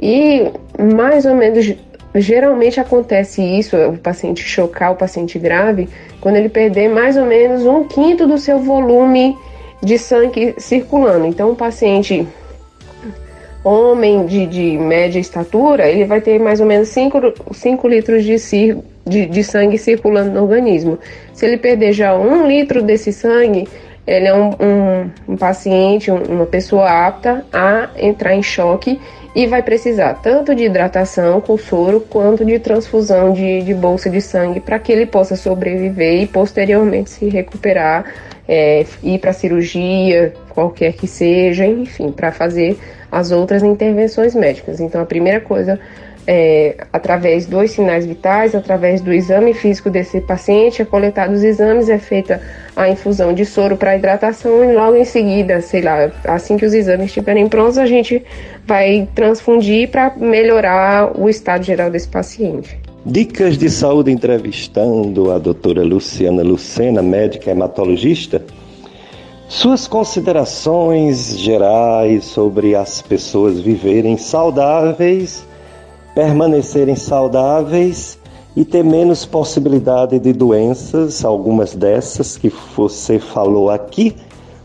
e mais ou menos geralmente acontece isso, o paciente chocar o paciente grave, quando ele perder mais ou menos um quinto do seu volume de sangue circulando. Então, o paciente homem de, de média estatura, ele vai ter mais ou menos 5 litros de, de, de, sangue circulando no organismo. Se ele perder já um litro desse sangue, ele é um, um, um paciente, um, uma pessoa apta a entrar em choque e vai precisar tanto de hidratação com soro quanto de transfusão de, de bolsa de sangue para que ele possa sobreviver e posteriormente se recuperar é, ir para cirurgia, qualquer que seja, enfim, para fazer as outras intervenções médicas. Então, a primeira coisa é, através dos sinais vitais, através do exame físico desse paciente, é coletado os exames, é feita a infusão de soro para hidratação e logo em seguida, sei lá, assim que os exames estiverem prontos, a gente vai transfundir para melhorar o estado geral desse paciente. Dicas de saúde entrevistando a doutora Luciana Lucena, médica hematologista. Suas considerações gerais sobre as pessoas viverem saudáveis, permanecerem saudáveis e ter menos possibilidade de doenças, algumas dessas que você falou aqui.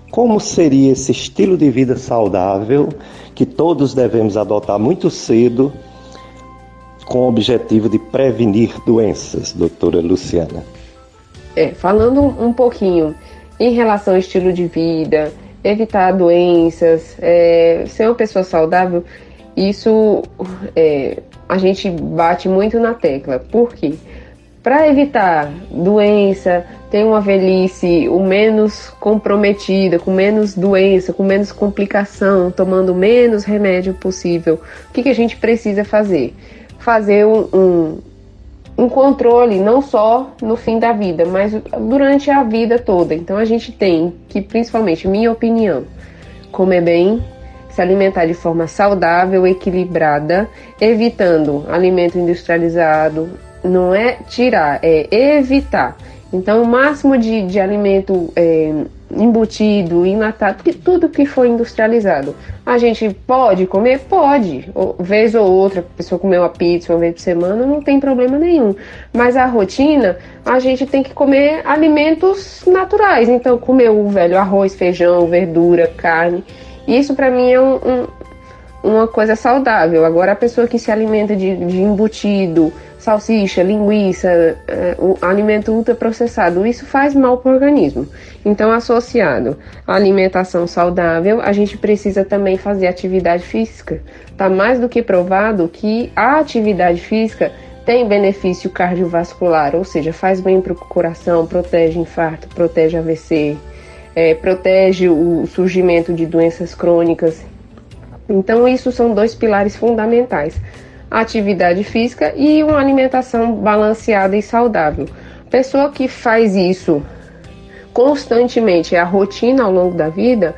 Como seria esse estilo de vida saudável que todos devemos adotar muito cedo? com o objetivo de prevenir doenças, doutora Luciana? É, falando um pouquinho em relação ao estilo de vida, evitar doenças, é, ser uma pessoa saudável, isso é, a gente bate muito na tecla. Por quê? Para evitar doença, ter uma velhice o menos comprometida, com menos doença, com menos complicação, tomando menos remédio possível, o que, que a gente precisa fazer? fazer um, um, um controle não só no fim da vida, mas durante a vida toda. Então a gente tem que, principalmente, minha opinião, comer bem, se alimentar de forma saudável, equilibrada, evitando alimento industrializado. Não é tirar, é evitar. Então, o máximo de, de alimento é, embutido, enlatado, tudo que foi industrializado. A gente pode comer? Pode. vez ou outra, a pessoa comer uma pizza uma vez por semana, não tem problema nenhum. Mas a rotina, a gente tem que comer alimentos naturais. Então, comer o velho arroz, feijão, verdura, carne. Isso para mim é um, um, uma coisa saudável. Agora, a pessoa que se alimenta de, de embutido, salsicha, linguiça, é, o alimento ultraprocessado, isso faz mal para o organismo. Então, associado à alimentação saudável, a gente precisa também fazer atividade física. Está mais do que provado que a atividade física tem benefício cardiovascular, ou seja, faz bem para o coração, protege infarto, protege AVC, é, protege o surgimento de doenças crônicas. Então, isso são dois pilares fundamentais atividade física e uma alimentação balanceada e saudável. Pessoa que faz isso constantemente, é a rotina ao longo da vida,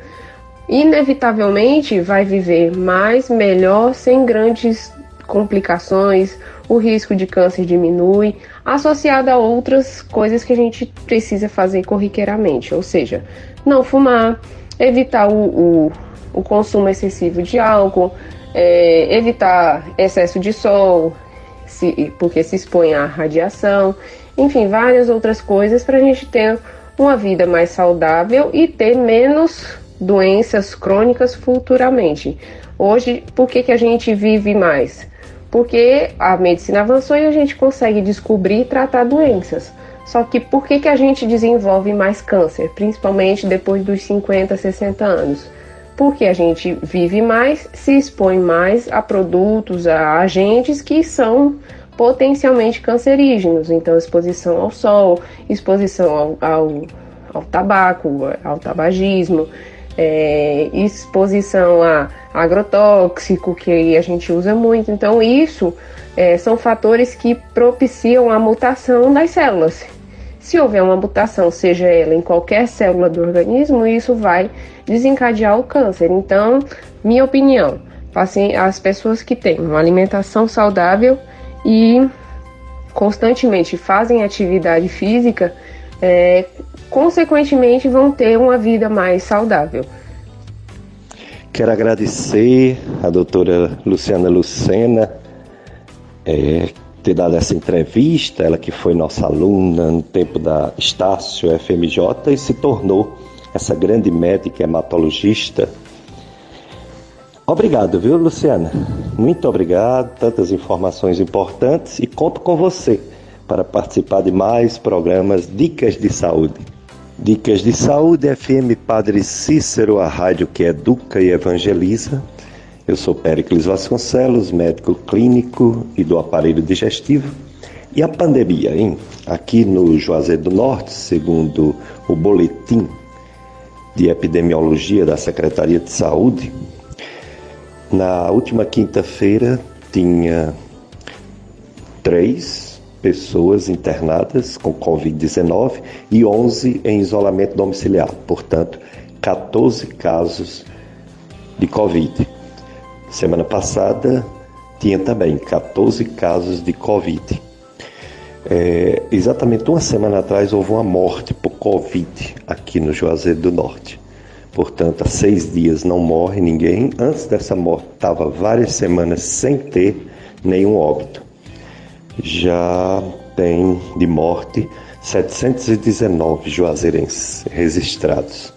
inevitavelmente vai viver mais, melhor, sem grandes complicações, o risco de câncer diminui, associado a outras coisas que a gente precisa fazer corriqueiramente, ou seja, não fumar, evitar o, o, o consumo excessivo de álcool, é, evitar excesso de sol, se, porque se expõe à radiação, enfim, várias outras coisas para a gente ter uma vida mais saudável e ter menos doenças crônicas futuramente. Hoje, por que, que a gente vive mais? Porque a medicina avançou e a gente consegue descobrir e tratar doenças. Só que por que, que a gente desenvolve mais câncer, principalmente depois dos 50, 60 anos? porque a gente vive mais, se expõe mais a produtos, a agentes que são potencialmente cancerígenos. Então, exposição ao sol, exposição ao, ao, ao tabaco, ao tabagismo, é, exposição a agrotóxico, que a gente usa muito. Então, isso é, são fatores que propiciam a mutação das células. Se houver uma mutação, seja ela em qualquer célula do organismo, isso vai desencadear o câncer. Então, minha opinião, as pessoas que têm uma alimentação saudável e constantemente fazem atividade física, é, consequentemente vão ter uma vida mais saudável. Quero agradecer a doutora Luciana Lucena, é, ter dado essa entrevista, ela que foi nossa aluna no tempo da Estácio FMJ e se tornou essa grande médica hematologista. Obrigado, viu, Luciana? Muito obrigado, tantas informações importantes e conto com você para participar de mais programas Dicas de Saúde. Dicas de Saúde FM Padre Cícero, a rádio que educa e evangeliza eu sou Péricles Vasconcelos, médico clínico e do aparelho digestivo. E a pandemia, hein? Aqui no Juazeiro do Norte, segundo o boletim de epidemiologia da Secretaria de Saúde, na última quinta-feira tinha três pessoas internadas com Covid-19 e 11 em isolamento domiciliar, portanto, 14 casos de Covid. Semana passada tinha também 14 casos de Covid. É, exatamente uma semana atrás houve uma morte por Covid aqui no Juazeiro do Norte. Portanto, há seis dias não morre ninguém. Antes dessa morte, estava várias semanas sem ter nenhum óbito. Já tem de morte 719 juazeirenses registrados.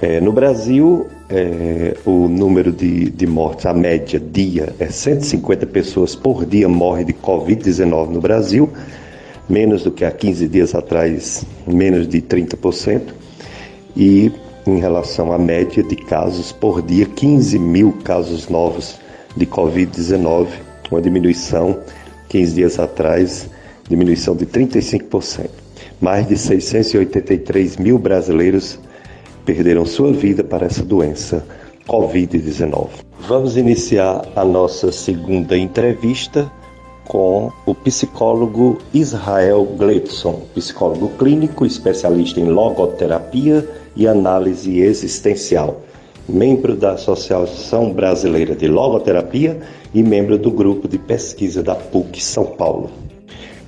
É, no Brasil, é, o número de, de mortes, a média dia, é 150 pessoas por dia morrem de Covid-19 no Brasil, menos do que há 15 dias atrás, menos de 30%. E em relação à média de casos por dia, 15 mil casos novos de Covid-19, uma diminuição, 15 dias atrás, diminuição de 35%. Mais de 683 mil brasileiros perderam sua vida para essa doença Covid-19. Vamos iniciar a nossa segunda entrevista com o psicólogo Israel Gleidson, psicólogo clínico, especialista em logoterapia e análise existencial, membro da Associação Brasileira de Logoterapia e membro do grupo de pesquisa da PUC São Paulo.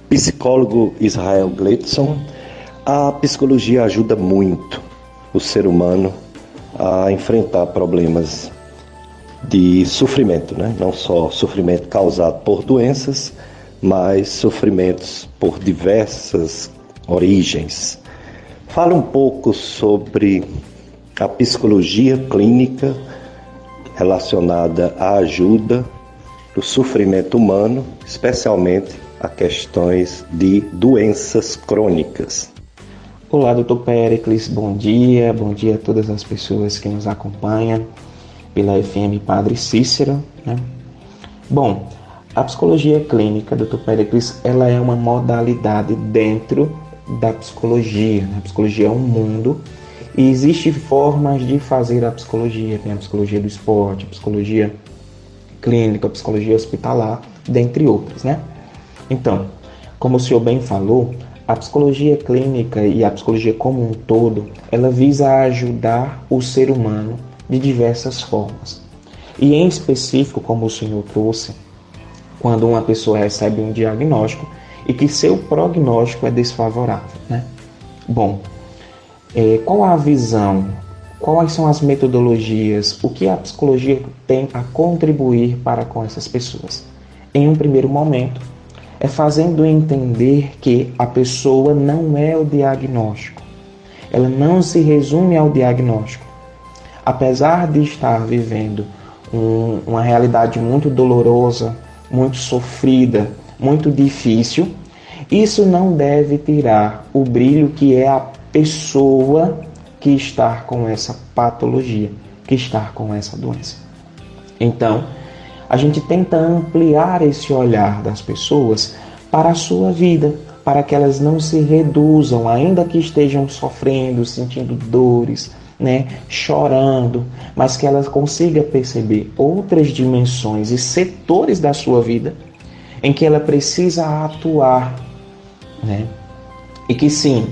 Psicólogo Israel Gleidson, a psicologia ajuda muito o ser humano a enfrentar problemas de sofrimento, né? não só sofrimento causado por doenças, mas sofrimentos por diversas origens. Fala um pouco sobre a psicologia clínica relacionada à ajuda do sofrimento humano, especialmente a questões de doenças crônicas. Olá, doutor Pericles, bom dia, bom dia a todas as pessoas que nos acompanham pela FM Padre Cícero. Né? Bom, a psicologia clínica, doutor Pericles, ela é uma modalidade dentro da psicologia. Né? A psicologia é um mundo e existem formas de fazer a psicologia. Tem a psicologia do esporte, a psicologia clínica, psicologia hospitalar, dentre outras, né? Então, como o senhor bem falou, a psicologia clínica e a psicologia como um todo, ela visa ajudar o ser humano de diversas formas. E em específico, como o senhor trouxe, quando uma pessoa recebe um diagnóstico e que seu prognóstico é desfavorável, né? Bom, é, qual a visão? Quais são as metodologias? O que a psicologia tem a contribuir para com essas pessoas? Em um primeiro momento, é fazendo entender que a pessoa não é o diagnóstico. Ela não se resume ao diagnóstico. Apesar de estar vivendo um, uma realidade muito dolorosa, muito sofrida, muito difícil, isso não deve tirar o brilho que é a pessoa que está com essa patologia, que está com essa doença. Então, a gente tenta ampliar esse olhar das pessoas para a sua vida, para que elas não se reduzam, ainda que estejam sofrendo, sentindo dores, né, chorando, mas que elas consigam perceber outras dimensões e setores da sua vida em que ela precisa atuar, né? E que sim,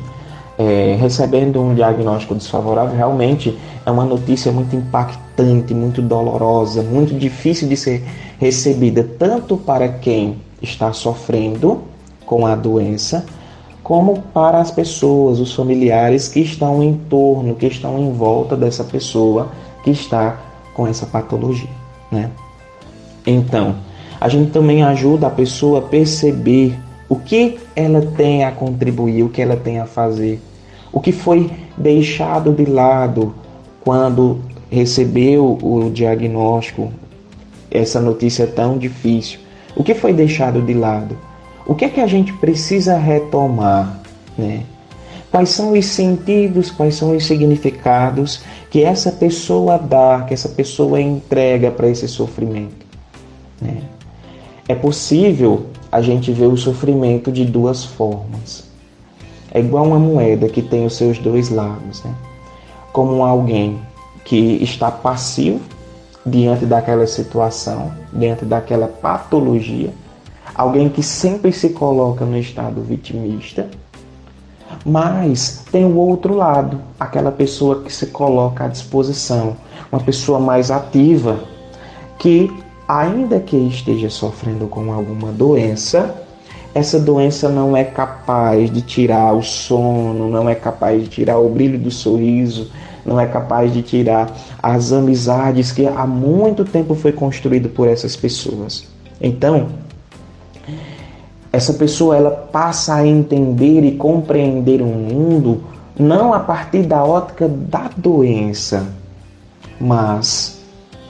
é, recebendo um diagnóstico desfavorável, realmente é uma notícia muito impactante, muito dolorosa, muito difícil de ser recebida, tanto para quem está sofrendo com a doença, como para as pessoas, os familiares que estão em torno, que estão em volta dessa pessoa que está com essa patologia, né? Então, a gente também ajuda a pessoa a perceber o que ela tem a contribuir, o que ela tem a fazer o que foi deixado de lado quando recebeu o diagnóstico, essa notícia tão difícil? O que foi deixado de lado? O que é que a gente precisa retomar, né? Quais são os sentidos, quais são os significados que essa pessoa dá, que essa pessoa entrega para esse sofrimento? Né? É possível a gente ver o sofrimento de duas formas. É igual uma moeda que tem os seus dois lados, né? Como alguém que está passivo diante daquela situação, diante daquela patologia, alguém que sempre se coloca no estado vitimista, mas tem o outro lado, aquela pessoa que se coloca à disposição, uma pessoa mais ativa, que ainda que esteja sofrendo com alguma doença, essa doença não é capaz de tirar o sono, não é capaz de tirar o brilho do sorriso, não é capaz de tirar as amizades que há muito tempo foi construído por essas pessoas. Então, essa pessoa ela passa a entender e compreender o mundo não a partir da ótica da doença, mas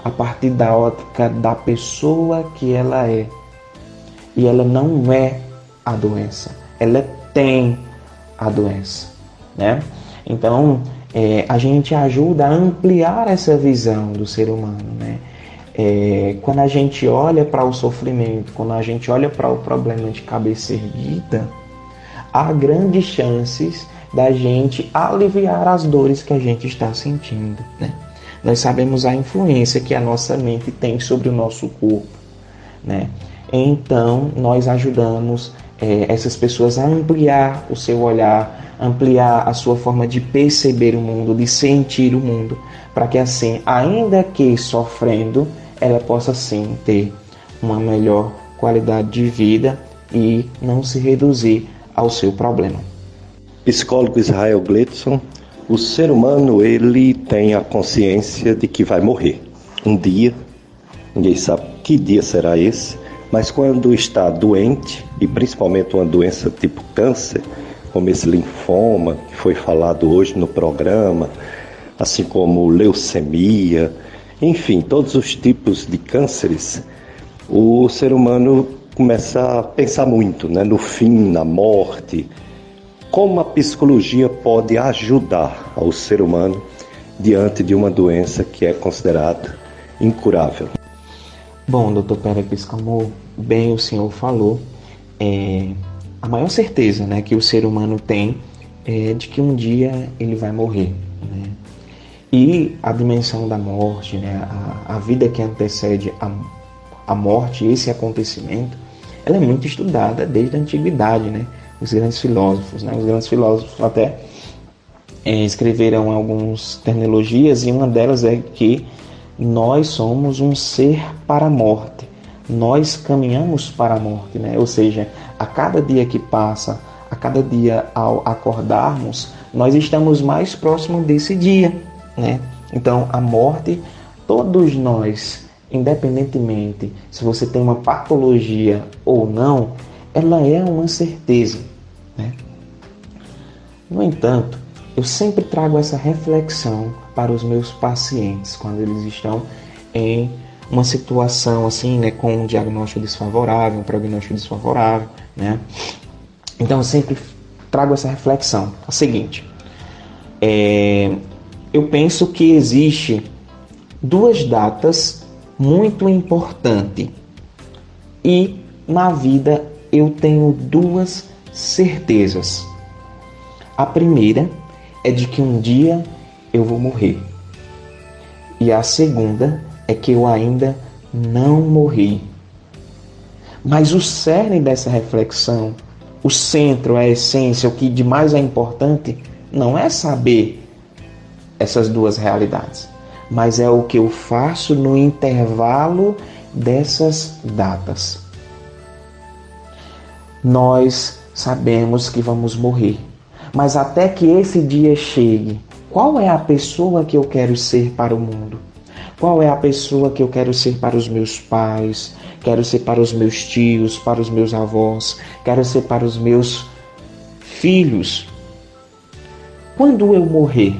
a partir da ótica da pessoa que ela é. E ela não é a doença, ela tem a doença, né? Então, é, a gente ajuda a ampliar essa visão do ser humano, né? É, quando a gente olha para o sofrimento, quando a gente olha para o problema de cabeça erguida, há grandes chances da gente aliviar as dores que a gente está sentindo, né? Nós sabemos a influência que a nossa mente tem sobre o nosso corpo, né? Então, nós ajudamos é, essas pessoas a ampliar o seu olhar, ampliar a sua forma de perceber o mundo, de sentir o mundo, para que assim, ainda que sofrendo, ela possa sim ter uma melhor qualidade de vida e não se reduzir ao seu problema. Psicólogo Israel Gletson, O ser humano, ele tem a consciência de que vai morrer. Um dia, ninguém sabe que dia será esse, mas quando está doente, e principalmente uma doença tipo câncer, como esse linfoma que foi falado hoje no programa, assim como leucemia, enfim, todos os tipos de cânceres, o ser humano começa a pensar muito né, no fim, na morte, como a psicologia pode ajudar ao ser humano diante de uma doença que é considerada incurável. Bom, doutor Pericles, como bem o senhor falou, é, a maior certeza né, que o ser humano tem é de que um dia ele vai morrer. Né? E a dimensão da morte, né, a, a vida que antecede a, a morte, esse acontecimento, ela é muito estudada desde a antiguidade, né? os grandes filósofos. Né? Os grandes filósofos até é, escreveram algumas terminologias e uma delas é que nós somos um ser para a morte. Nós caminhamos para a morte, né? Ou seja, a cada dia que passa, a cada dia ao acordarmos, nós estamos mais próximos desse dia, né? Então, a morte, todos nós, independentemente se você tem uma patologia ou não, ela é uma certeza. Né? No entanto, eu sempre trago essa reflexão para os meus pacientes quando eles estão em uma situação assim, né, com um diagnóstico desfavorável, um prognóstico desfavorável, né? Então eu sempre trago essa reflexão, a seguinte: é, eu penso que existe duas datas muito importantes e na vida eu tenho duas certezas. A primeira é de que um dia eu vou morrer. E a segunda é que eu ainda não morri. Mas o cerne dessa reflexão, o centro, a essência, o que de mais é importante, não é saber essas duas realidades, mas é o que eu faço no intervalo dessas datas. Nós sabemos que vamos morrer. Mas até que esse dia chegue, qual é a pessoa que eu quero ser para o mundo? Qual é a pessoa que eu quero ser para os meus pais? Quero ser para os meus tios, para os meus avós, quero ser para os meus filhos. Quando eu morrer,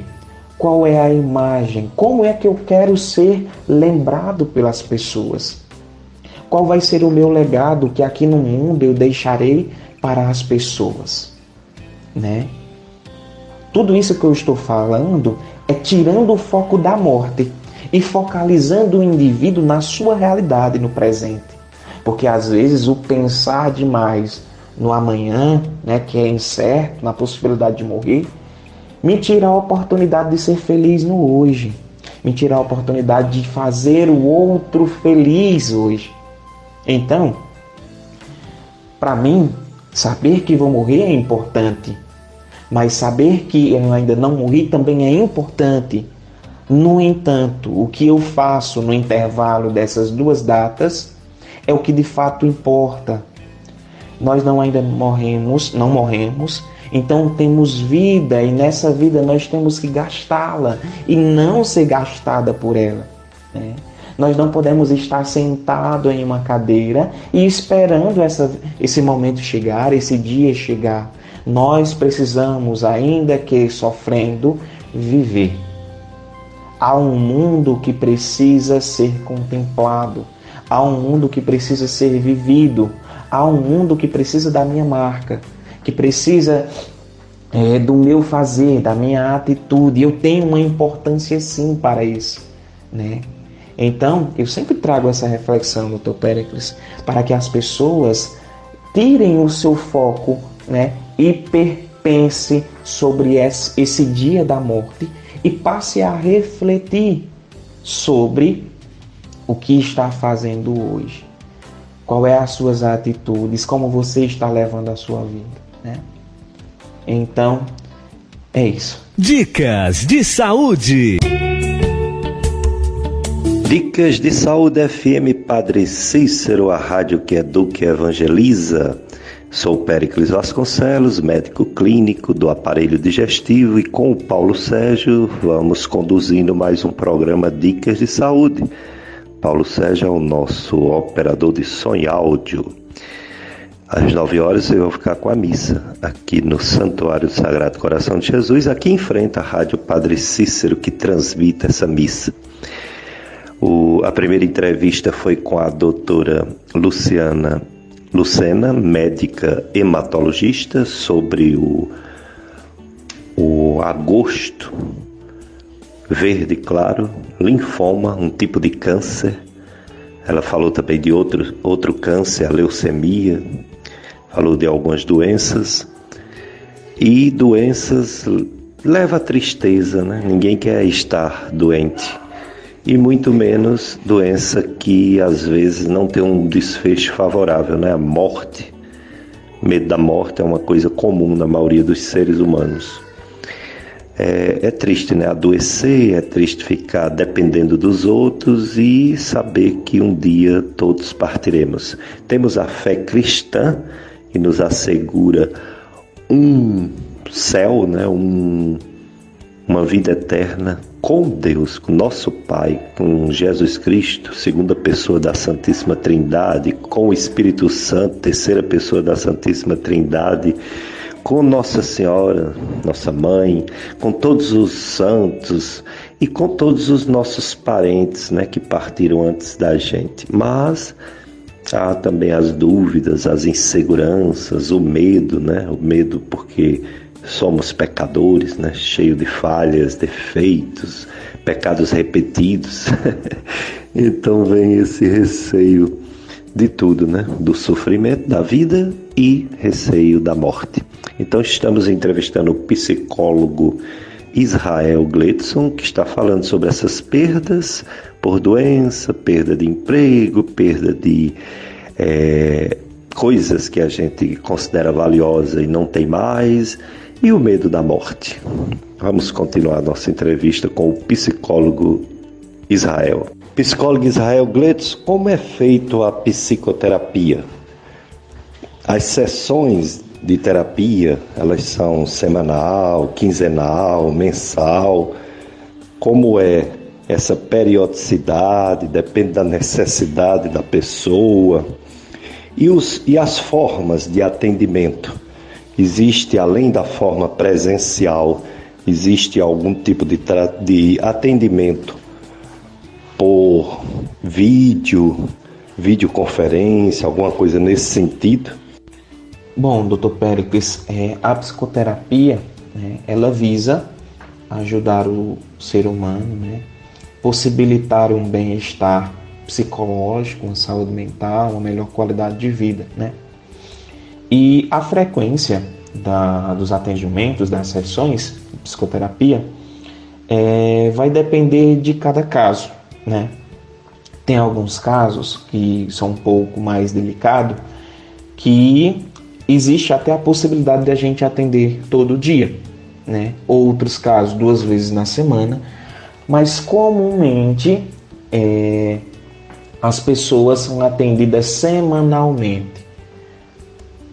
qual é a imagem? Como é que eu quero ser lembrado pelas pessoas? Qual vai ser o meu legado que aqui no mundo eu deixarei para as pessoas, né? Tudo isso que eu estou falando é tirando o foco da morte e focalizando o indivíduo na sua realidade no presente. Porque às vezes o pensar demais no amanhã, né, que é incerto, na possibilidade de morrer, me tira a oportunidade de ser feliz no hoje. Me tira a oportunidade de fazer o outro feliz hoje. Então, para mim, Saber que vou morrer é importante, mas saber que eu ainda não morri também é importante. No entanto, o que eu faço no intervalo dessas duas datas é o que de fato importa. Nós não ainda morremos, não morremos, então temos vida e nessa vida nós temos que gastá-la e não ser gastada por ela. Né? Nós não podemos estar sentado em uma cadeira e esperando essa, esse momento chegar, esse dia chegar. Nós precisamos, ainda que sofrendo, viver. Há um mundo que precisa ser contemplado. Há um mundo que precisa ser vivido. Há um mundo que precisa da minha marca, que precisa é, do meu fazer, da minha atitude. Eu tenho uma importância sim para isso, né? Então, eu sempre trago essa reflexão, doutor Péricles, para que as pessoas tirem o seu foco né, e perpense sobre esse dia da morte e passe a refletir sobre o que está fazendo hoje. Qual é as suas atitudes, como você está levando a sua vida, né? Então, é isso. Dicas de saúde. Dicas de Saúde FM Padre Cícero, a rádio que educa e evangeliza. Sou Péricles Vasconcelos, médico clínico do aparelho digestivo e com o Paulo Sérgio vamos conduzindo mais um programa Dicas de Saúde. Paulo Sérgio é o nosso operador de som e áudio. Às 9 horas eu vou ficar com a missa aqui no Santuário do Sagrado Coração de Jesus, aqui em frente à Rádio Padre Cícero que transmite essa missa. O, a primeira entrevista foi com a doutora Luciana Lucena, médica hematologista, sobre o, o agosto verde claro, linfoma, um tipo de câncer. Ela falou também de outro, outro câncer, a leucemia, falou de algumas doenças e doenças leva a tristeza, né? Ninguém quer estar doente e muito menos doença que às vezes não tem um desfecho favorável, né? A morte, medo da morte é uma coisa comum na maioria dos seres humanos. É, é, triste, né? Adoecer, é triste ficar dependendo dos outros e saber que um dia todos partiremos. Temos a fé cristã que nos assegura um céu, né? um, uma vida eterna com Deus, com nosso Pai, com Jesus Cristo, segunda pessoa da Santíssima Trindade, com o Espírito Santo, terceira pessoa da Santíssima Trindade, com Nossa Senhora, nossa mãe, com todos os santos e com todos os nossos parentes, né, que partiram antes da gente. Mas Há também as dúvidas, as inseguranças, o medo, né? O medo porque somos pecadores, né? Cheio de falhas, defeitos, pecados repetidos. então vem esse receio de tudo, né? Do sofrimento da vida e receio da morte. Então estamos entrevistando o psicólogo Israel Gledson, que está falando sobre essas perdas por doença, perda de emprego, perda de é, coisas que a gente considera valiosa e não tem mais, e o medo da morte. Vamos continuar nossa entrevista com o psicólogo Israel. Psicólogo Israel Gledson, como é feito a psicoterapia? As sessões de terapia, elas são semanal, quinzenal, mensal. Como é essa periodicidade? Depende da necessidade da pessoa. E, os, e as formas de atendimento? Existe, além da forma presencial, existe algum tipo de, de atendimento por vídeo, videoconferência, alguma coisa nesse sentido? Bom, doutor Péricles, é, a psicoterapia, né, ela visa ajudar o ser humano, né, possibilitar um bem-estar psicológico, uma saúde mental, uma melhor qualidade de vida, né? E a frequência da, dos atendimentos, das sessões de psicoterapia, é, vai depender de cada caso, né? Tem alguns casos que são um pouco mais delicados, que existe até a possibilidade de a gente atender todo dia, né? Outros casos, duas vezes na semana, mas comumente é, as pessoas são atendidas semanalmente.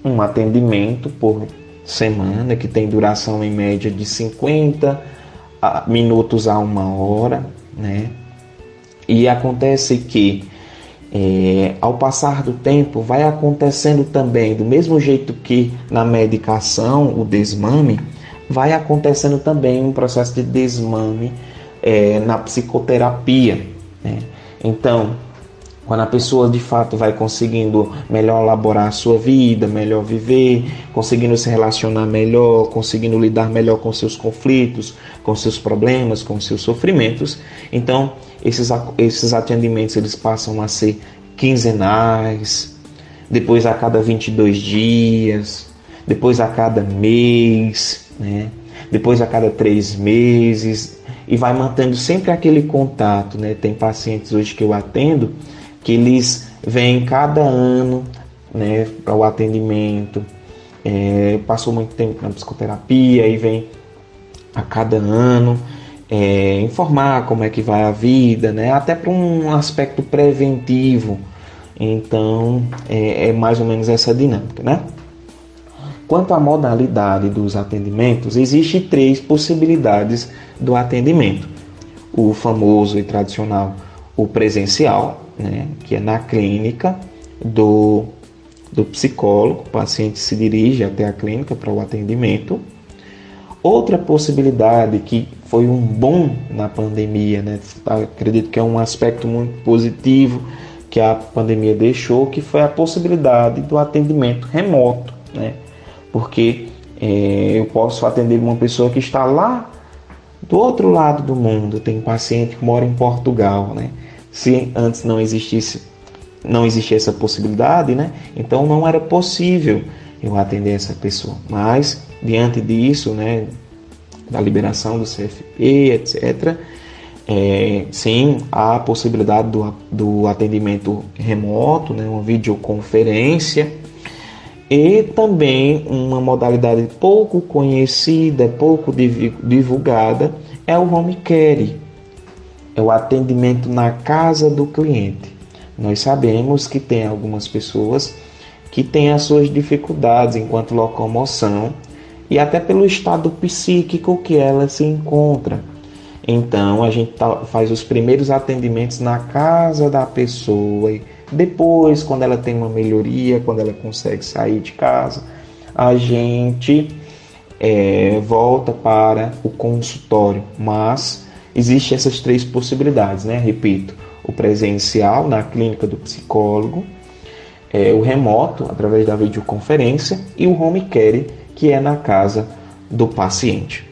Um atendimento por semana, que tem duração em média de 50 minutos a uma hora, né? E acontece que é, ao passar do tempo, vai acontecendo também, do mesmo jeito que na medicação, o desmame, vai acontecendo também um processo de desmame é, na psicoterapia. Né? Então, quando a pessoa de fato vai conseguindo melhor elaborar a sua vida, melhor viver, conseguindo se relacionar melhor, conseguindo lidar melhor com seus conflitos, com seus problemas, com seus sofrimentos, então esses, esses atendimentos eles passam a ser quinzenais, depois a cada 22 dias, depois a cada mês, né? depois a cada três meses, e vai mantendo sempre aquele contato. Né? Tem pacientes hoje que eu atendo que eles vêm cada ano né, para o atendimento, é, passou muito tempo na psicoterapia e vem a cada ano é, informar como é que vai a vida, né, até para um aspecto preventivo. Então é, é mais ou menos essa dinâmica, né? Quanto à modalidade dos atendimentos, existem três possibilidades do atendimento. O famoso e tradicional, o presencial, né, que é na clínica do, do psicólogo, o paciente se dirige até a clínica para o atendimento. Outra possibilidade que foi um bom na pandemia, né, acredito que é um aspecto muito positivo que a pandemia deixou, que foi a possibilidade do atendimento remoto, né? porque é, eu posso atender uma pessoa que está lá do outro lado do mundo. Tem um paciente que mora em Portugal, né? Se antes não existisse, não existia essa possibilidade, né? Então não era possível eu atender essa pessoa. Mas diante disso, né, da liberação do CFP, etc. É, sim, há a possibilidade do, do atendimento remoto, né, uma videoconferência e também uma modalidade pouco conhecida, pouco divulgada, é o home care, é o atendimento na casa do cliente. Nós sabemos que tem algumas pessoas que têm as suas dificuldades enquanto locomoção e até pelo estado psíquico que ela se encontra. Então a gente tá, faz os primeiros atendimentos na casa da pessoa depois, quando ela tem uma melhoria, quando ela consegue sair de casa, a gente é, volta para o consultório. Mas existem essas três possibilidades, né? Repito, o presencial na clínica do psicólogo, é, o remoto através da videoconferência e o home care, que é na casa do paciente.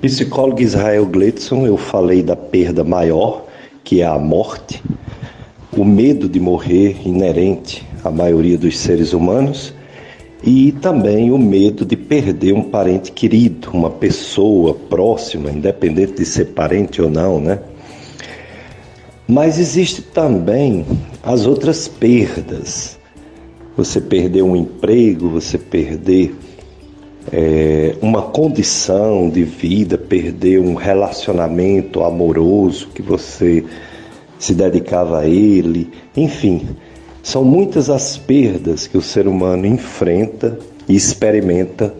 Psicólogo Israel Gletson, eu falei da perda maior, que é a morte o medo de morrer inerente à maioria dos seres humanos e também o medo de perder um parente querido, uma pessoa próxima, independente de ser parente ou não, né? Mas existe também as outras perdas. Você perder um emprego, você perder é, uma condição de vida, perder um relacionamento amoroso que você se dedicava a ele, enfim, são muitas as perdas que o ser humano enfrenta e experimenta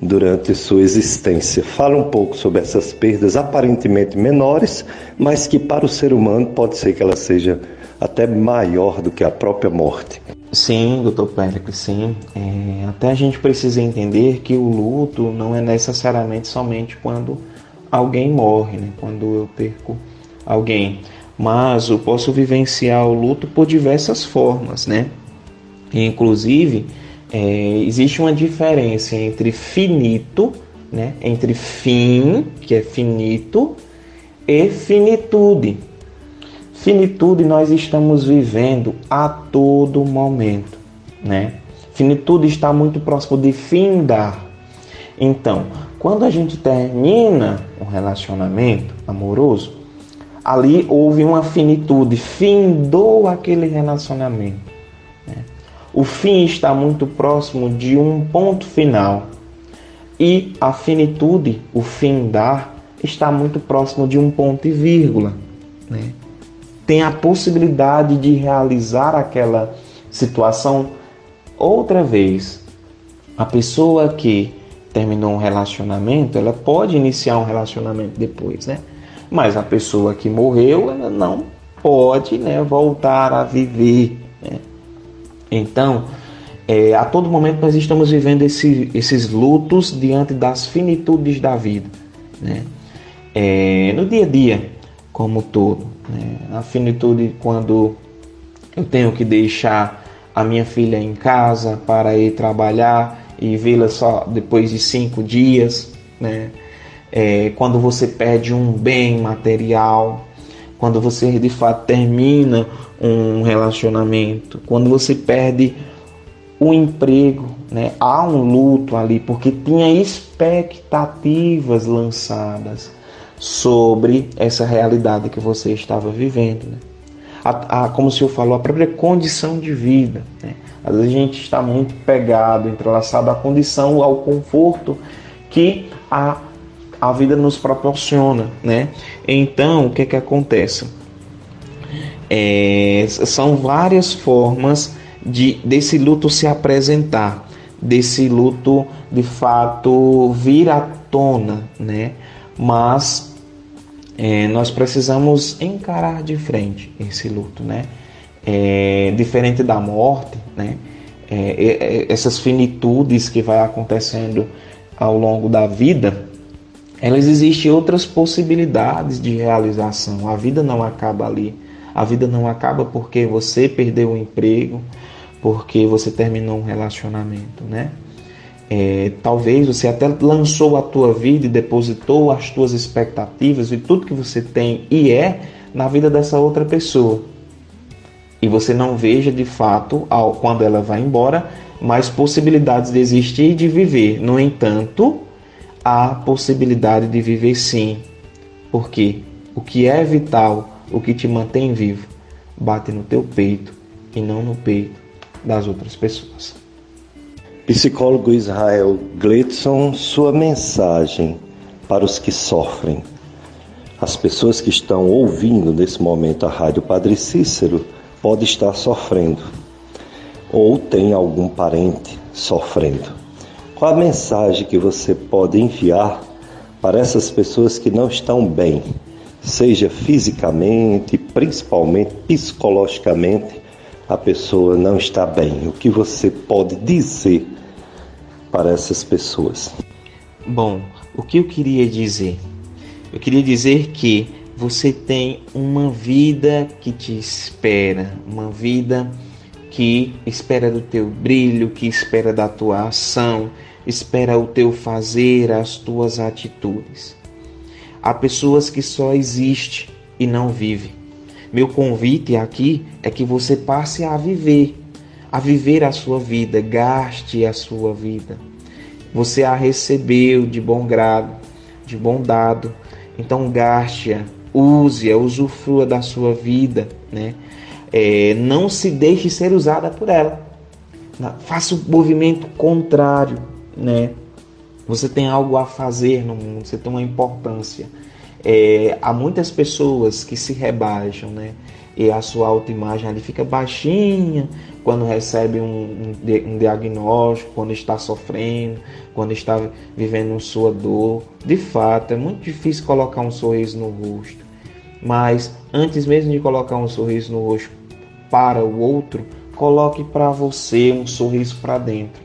durante sua existência. Fala um pouco sobre essas perdas aparentemente menores, mas que para o ser humano pode ser que ela seja até maior do que a própria morte. Sim, doutor Péricles, sim. É, até a gente precisa entender que o luto não é necessariamente somente quando alguém morre, né? quando eu perco alguém mas eu posso vivenciar o luto por diversas formas, né? inclusive, é, existe uma diferença entre finito, né? entre fim, que é finito, e finitude. Finitude nós estamos vivendo a todo momento, né? Finitude está muito próximo de findar. Então, quando a gente termina um relacionamento amoroso, ali houve uma finitude, findou aquele relacionamento. Né? O fim está muito próximo de um ponto final. E a finitude, o findar, está muito próximo de um ponto e vírgula. Né? Tem a possibilidade de realizar aquela situação outra vez. A pessoa que terminou um relacionamento, ela pode iniciar um relacionamento depois, né? Mas a pessoa que morreu ela não pode né, voltar a viver. Né? Então, é, a todo momento nós estamos vivendo esse, esses lutos diante das finitudes da vida. Né? É, no dia a dia, como todo. Né? A finitude quando eu tenho que deixar a minha filha em casa para ir trabalhar e vê-la só depois de cinco dias. Né? É, quando você perde um bem material, quando você de fato termina um relacionamento, quando você perde o emprego, né? há um luto ali, porque tinha expectativas lançadas sobre essa realidade que você estava vivendo. Né? A, a, como o senhor falou, a própria condição de vida. Né? Às vezes a gente está muito pegado, entrelaçado à condição, ao conforto que a a vida nos proporciona, né? Então, o que é que acontece? É, são várias formas de desse luto se apresentar, desse luto de fato vir à tona, né? Mas é, nós precisamos encarar de frente esse luto, né? É, diferente da morte, né? É, essas finitudes que vai acontecendo ao longo da vida, elas existem outras possibilidades de realização. A vida não acaba ali. A vida não acaba porque você perdeu o emprego, porque você terminou um relacionamento, né? É, talvez você até lançou a tua vida e depositou as tuas expectativas e tudo que você tem e é na vida dessa outra pessoa. E você não veja de fato, ao, quando ela vai embora, mais possibilidades de existir e de viver. No entanto, há possibilidade de viver sim. Porque o que é vital, o que te mantém vivo, bate no teu peito e não no peito das outras pessoas. Psicólogo Israel Gleidson, sua mensagem para os que sofrem. As pessoas que estão ouvindo nesse momento a Rádio Padre Cícero podem estar sofrendo ou tem algum parente sofrendo. Qual a mensagem que você pode enviar para essas pessoas que não estão bem, seja fisicamente, principalmente psicologicamente, a pessoa não está bem? O que você pode dizer para essas pessoas? Bom, o que eu queria dizer? Eu queria dizer que você tem uma vida que te espera, uma vida que espera do teu brilho, que espera da tua ação, espera o teu fazer, as tuas atitudes. Há pessoas que só existem e não vivem. Meu convite aqui é que você passe a viver, a viver a sua vida, gaste a sua vida. Você a recebeu de bom grado, de bom dado, então gaste-a, use-a, usufrua da sua vida, né? É, não se deixe ser usada por ela. Faça o movimento contrário, né? Você tem algo a fazer no mundo, você tem uma importância. É, há muitas pessoas que se rebaixam, né? E a sua autoimagem ali fica baixinha quando recebe um, um, um diagnóstico, quando está sofrendo, quando está vivendo sua dor. De fato, é muito difícil colocar um sorriso no rosto. Mas antes mesmo de colocar um sorriso no rosto para o outro, coloque para você um sorriso para dentro.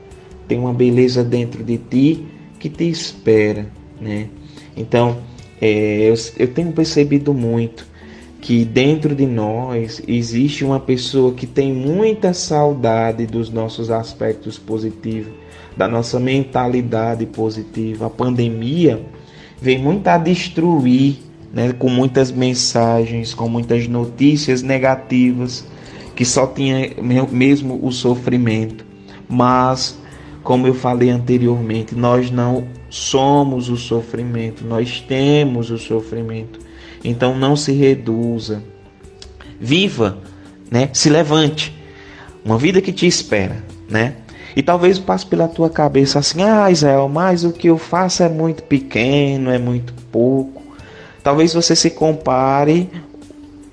Tem uma beleza dentro de ti que te espera, né? Então, é, eu, eu tenho percebido muito que dentro de nós existe uma pessoa que tem muita saudade dos nossos aspectos positivos, da nossa mentalidade positiva. A pandemia vem muito a destruir, né, com muitas mensagens, com muitas notícias negativas, que só tinha mesmo o sofrimento. Mas, como eu falei anteriormente, nós não somos o sofrimento, nós temos o sofrimento. Então não se reduza. Viva, né? Se levante. Uma vida que te espera, né? E talvez passe pela tua cabeça assim: "Ah, Israel, mas o que eu faço é muito pequeno, é muito pouco". Talvez você se compare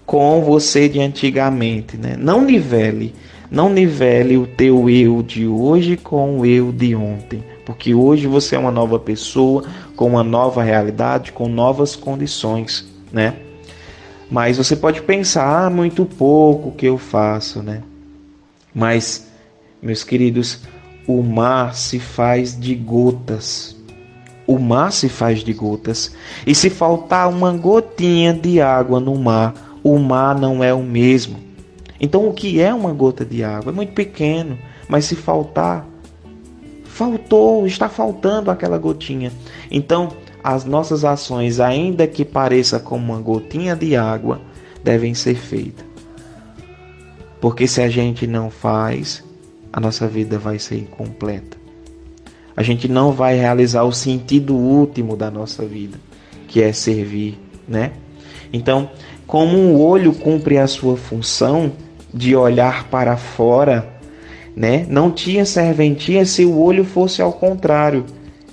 com você de antigamente, né? Não nivele, não nivele o teu eu de hoje com o eu de ontem porque hoje você é uma nova pessoa, com uma nova realidade, com novas condições, né? Mas você pode pensar, ah, muito pouco que eu faço, né? Mas, meus queridos, o mar se faz de gotas. O mar se faz de gotas. E se faltar uma gotinha de água no mar, o mar não é o mesmo. Então, o que é uma gota de água? É muito pequeno, mas se faltar, faltou, está faltando aquela gotinha. Então, as nossas ações, ainda que pareça como uma gotinha de água, devem ser feitas. Porque se a gente não faz, a nossa vida vai ser incompleta. A gente não vai realizar o sentido último da nossa vida, que é servir, né? Então, como um olho cumpre a sua função de olhar para fora né? Não tinha serventia se o olho fosse ao contrário,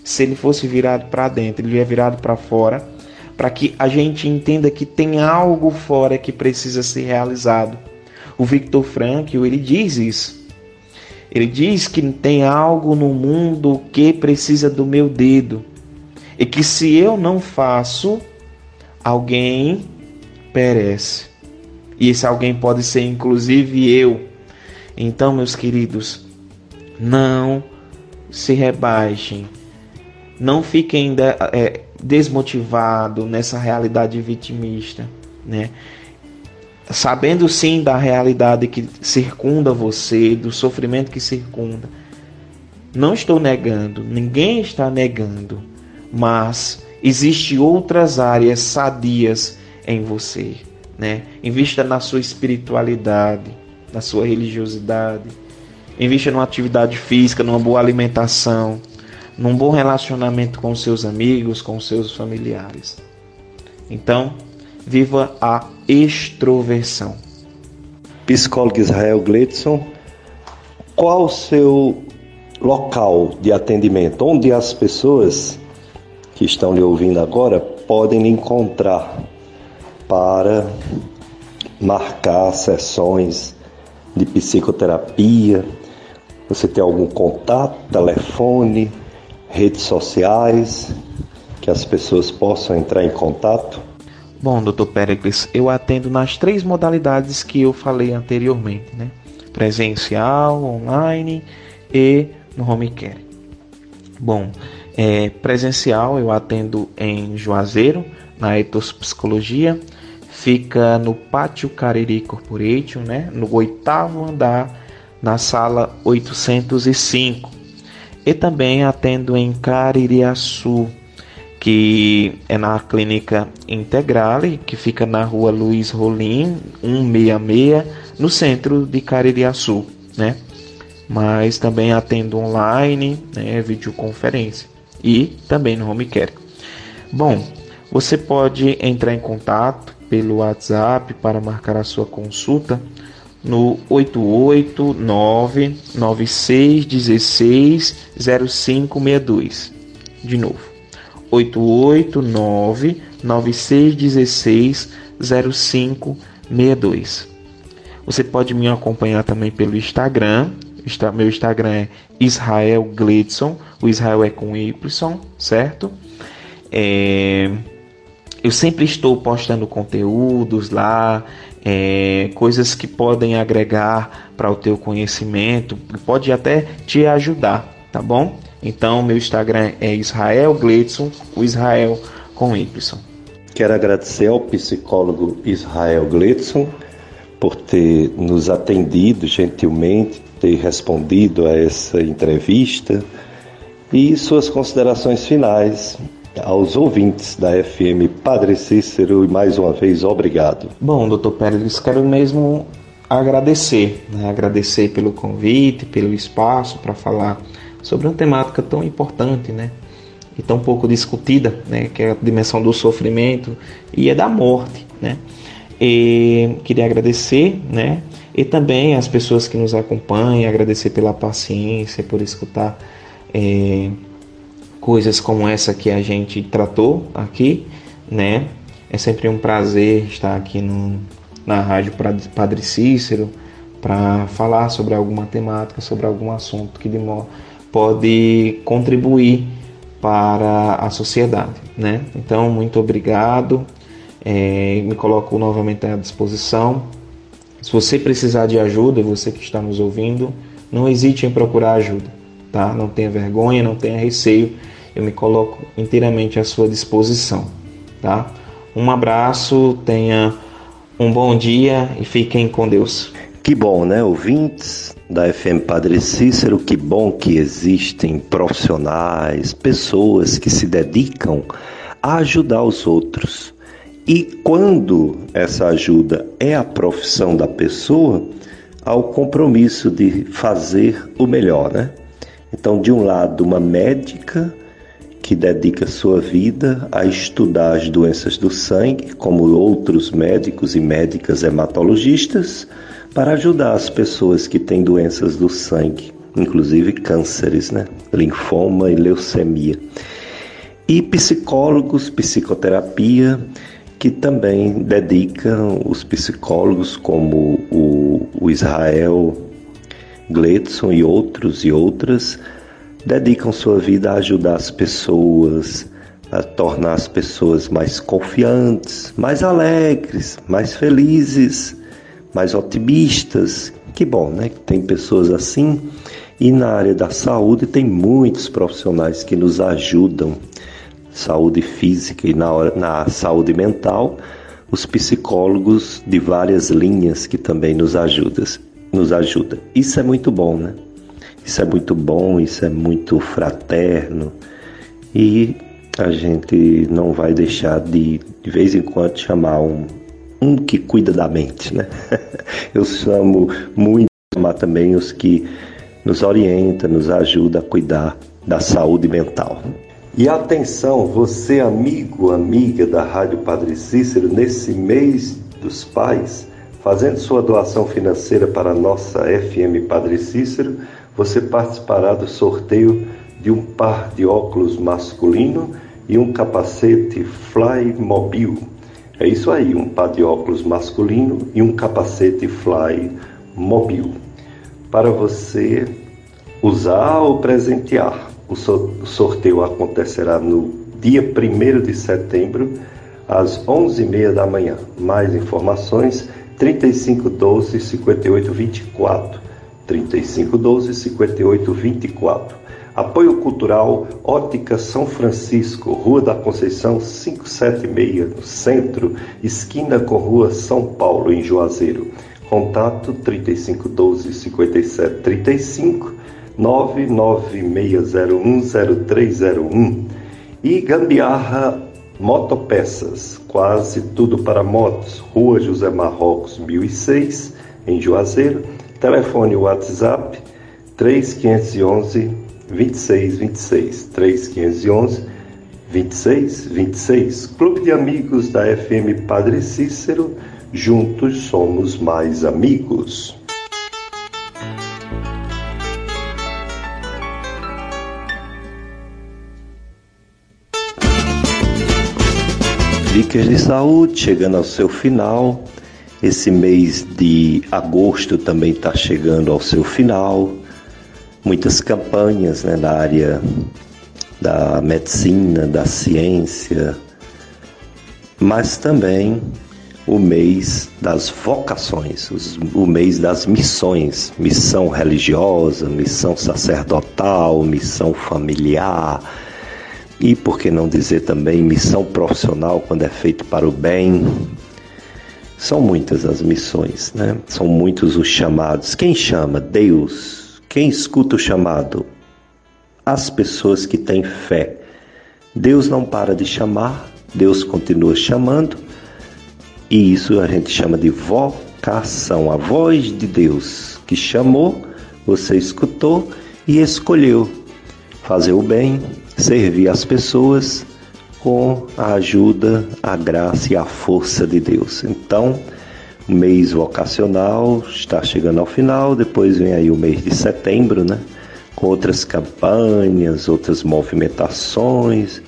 se ele fosse virado para dentro, ele é virado para fora, para que a gente entenda que tem algo fora que precisa ser realizado. O Victor Frankl, ele diz isso. Ele diz que tem algo no mundo que precisa do meu dedo. E que se eu não faço, alguém perece. E esse alguém pode ser inclusive eu. Então, meus queridos, não se rebaixem. Não fiquem é, desmotivados nessa realidade vitimista, né? Sabendo sim da realidade que circunda você, do sofrimento que circunda. Não estou negando, ninguém está negando, mas existe outras áreas sadias em você, né? Invista na sua espiritualidade, na sua religiosidade. Invista numa atividade física, numa boa alimentação, num bom relacionamento com seus amigos, com seus familiares. Então, viva a extroversão. Psicólogo Israel Gledson, qual o seu local de atendimento? Onde as pessoas que estão lhe ouvindo agora podem lhe encontrar para marcar sessões de psicoterapia? Você tem algum contato, telefone, redes sociais que as pessoas possam entrar em contato? Bom, doutor Pericles, eu atendo nas três modalidades que eu falei anteriormente, né? Presencial, online e no home care. Bom, é, presencial eu atendo em Juazeiro, na Ethos Psicologia, fica no Pátio Cariri Corporation, né, no oitavo andar, na sala 805. E também atendo em Caririaçu, que é na clínica Integrale, que fica na rua Luiz Rolim, 166, no centro de Caririaçu, né? Mas também atendo online, né, videoconferência e também no home care. Bom, você pode entrar em contato pelo WhatsApp para marcar a sua consulta no 889 9616 0562. De novo, 889 9616 0562. Você pode me acompanhar também pelo Instagram. Meu Instagram é Israel Gledson. O Israel é com Y, certo? É eu sempre estou postando conteúdos lá, é, coisas que podem agregar para o teu conhecimento, pode até te ajudar, tá bom? Então, meu Instagram é Israel Gleidson, o Israel com Y. Quero agradecer ao psicólogo Israel Gleidson por ter nos atendido gentilmente, ter respondido a essa entrevista e suas considerações finais aos ouvintes da FM Padre Cícero e mais uma vez obrigado. Bom, doutor Pérez, quero mesmo agradecer, né? agradecer pelo convite, pelo espaço para falar sobre uma temática tão importante, né? E tão pouco discutida, né? Que é a dimensão do sofrimento e é da morte, né? E queria agradecer, né? E também as pessoas que nos acompanham, agradecer pela paciência, por escutar. É, coisas como essa que a gente tratou aqui, né? É sempre um prazer estar aqui no, na Rádio Padre Cícero para falar sobre alguma temática, sobre algum assunto que pode contribuir para a sociedade, né? Então, muito obrigado. É, me coloco novamente à disposição. Se você precisar de ajuda, você que está nos ouvindo, não hesite em procurar ajuda, tá? Não tenha vergonha, não tenha receio eu me coloco inteiramente à sua disposição, tá? Um abraço, tenha um bom dia e fiquem com Deus. Que bom, né, ouvintes da FM Padre Cícero, que bom que existem profissionais, pessoas que se dedicam a ajudar os outros. E quando essa ajuda é a profissão da pessoa, há o compromisso de fazer o melhor, né? Então, de um lado, uma médica que dedica sua vida a estudar as doenças do sangue, como outros médicos e médicas hematologistas, para ajudar as pessoas que têm doenças do sangue, inclusive cânceres, né? linfoma e leucemia. E psicólogos, psicoterapia, que também dedicam os psicólogos, como o, o Israel Gledson e outros e outras dedicam sua vida a ajudar as pessoas, a tornar as pessoas mais confiantes, mais alegres, mais felizes, mais otimistas. Que bom, né? Tem pessoas assim. E na área da saúde tem muitos profissionais que nos ajudam, saúde física e na, hora, na saúde mental, os psicólogos de várias linhas que também nos ajudam, nos ajuda. Isso é muito bom, né? Isso é muito bom, isso é muito fraterno e a gente não vai deixar de de vez em quando chamar um, um que cuida da mente, né? Eu chamo muito chamar também os que nos orienta, nos ajuda a cuidar da saúde mental. E atenção, você amigo, amiga da Rádio Padre Cícero, nesse mês dos pais, fazendo sua doação financeira para a nossa FM Padre Cícero, você participará do sorteio de um par de óculos masculino e um capacete Fly Mobil. É isso aí, um par de óculos masculino e um capacete Fly Mobil. Para você usar ou presentear. O sorteio acontecerá no dia 1 de setembro, às 11h30 da manhã. Mais informações 3512 5824 3512 5824. Apoio Cultural Ótica São Francisco, Rua da Conceição 576, no centro, esquina com Rua São Paulo, em Juazeiro. Contato 3512 5735 996010301. E Gambiarra Motopeças, quase tudo para motos, Rua José Marrocos 1006, em Juazeiro Telefone WhatsApp 3511 2626 3511 2626. Clube de Amigos da FM Padre Cícero, juntos somos mais amigos. Dicas de saúde chegando ao seu final. Esse mês de agosto também está chegando ao seu final. Muitas campanhas né, na área da medicina, da ciência, mas também o mês das vocações, o mês das missões, missão religiosa, missão sacerdotal, missão familiar e por que não dizer também missão profissional quando é feito para o bem. São muitas as missões, né? São muitos os chamados. Quem chama? Deus. Quem escuta o chamado? As pessoas que têm fé. Deus não para de chamar, Deus continua chamando, e isso a gente chama de vocação, a voz de Deus que chamou, você escutou e escolheu fazer o bem, servir as pessoas com a ajuda, a graça e a força de Deus. Então, o mês vocacional está chegando ao final, depois vem aí o mês de setembro, né? Com outras campanhas, outras movimentações.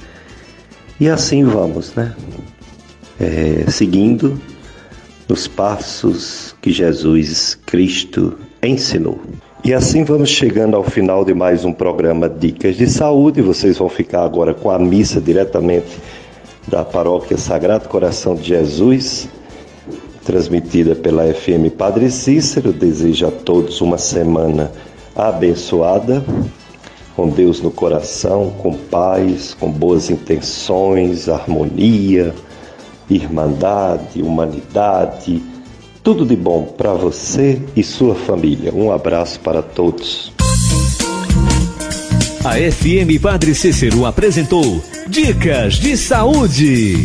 E assim vamos, né? É, seguindo os passos que Jesus Cristo ensinou. E assim vamos chegando ao final de mais um programa Dicas de Saúde. Vocês vão ficar agora com a missa diretamente da Paróquia Sagrado Coração de Jesus, transmitida pela FM Padre Cícero. Desejo a todos uma semana abençoada, com Deus no coração, com paz, com boas intenções, harmonia, irmandade, humanidade tudo de bom para você e sua família. Um abraço para todos. A FM Padre Cícero apresentou Dicas de Saúde.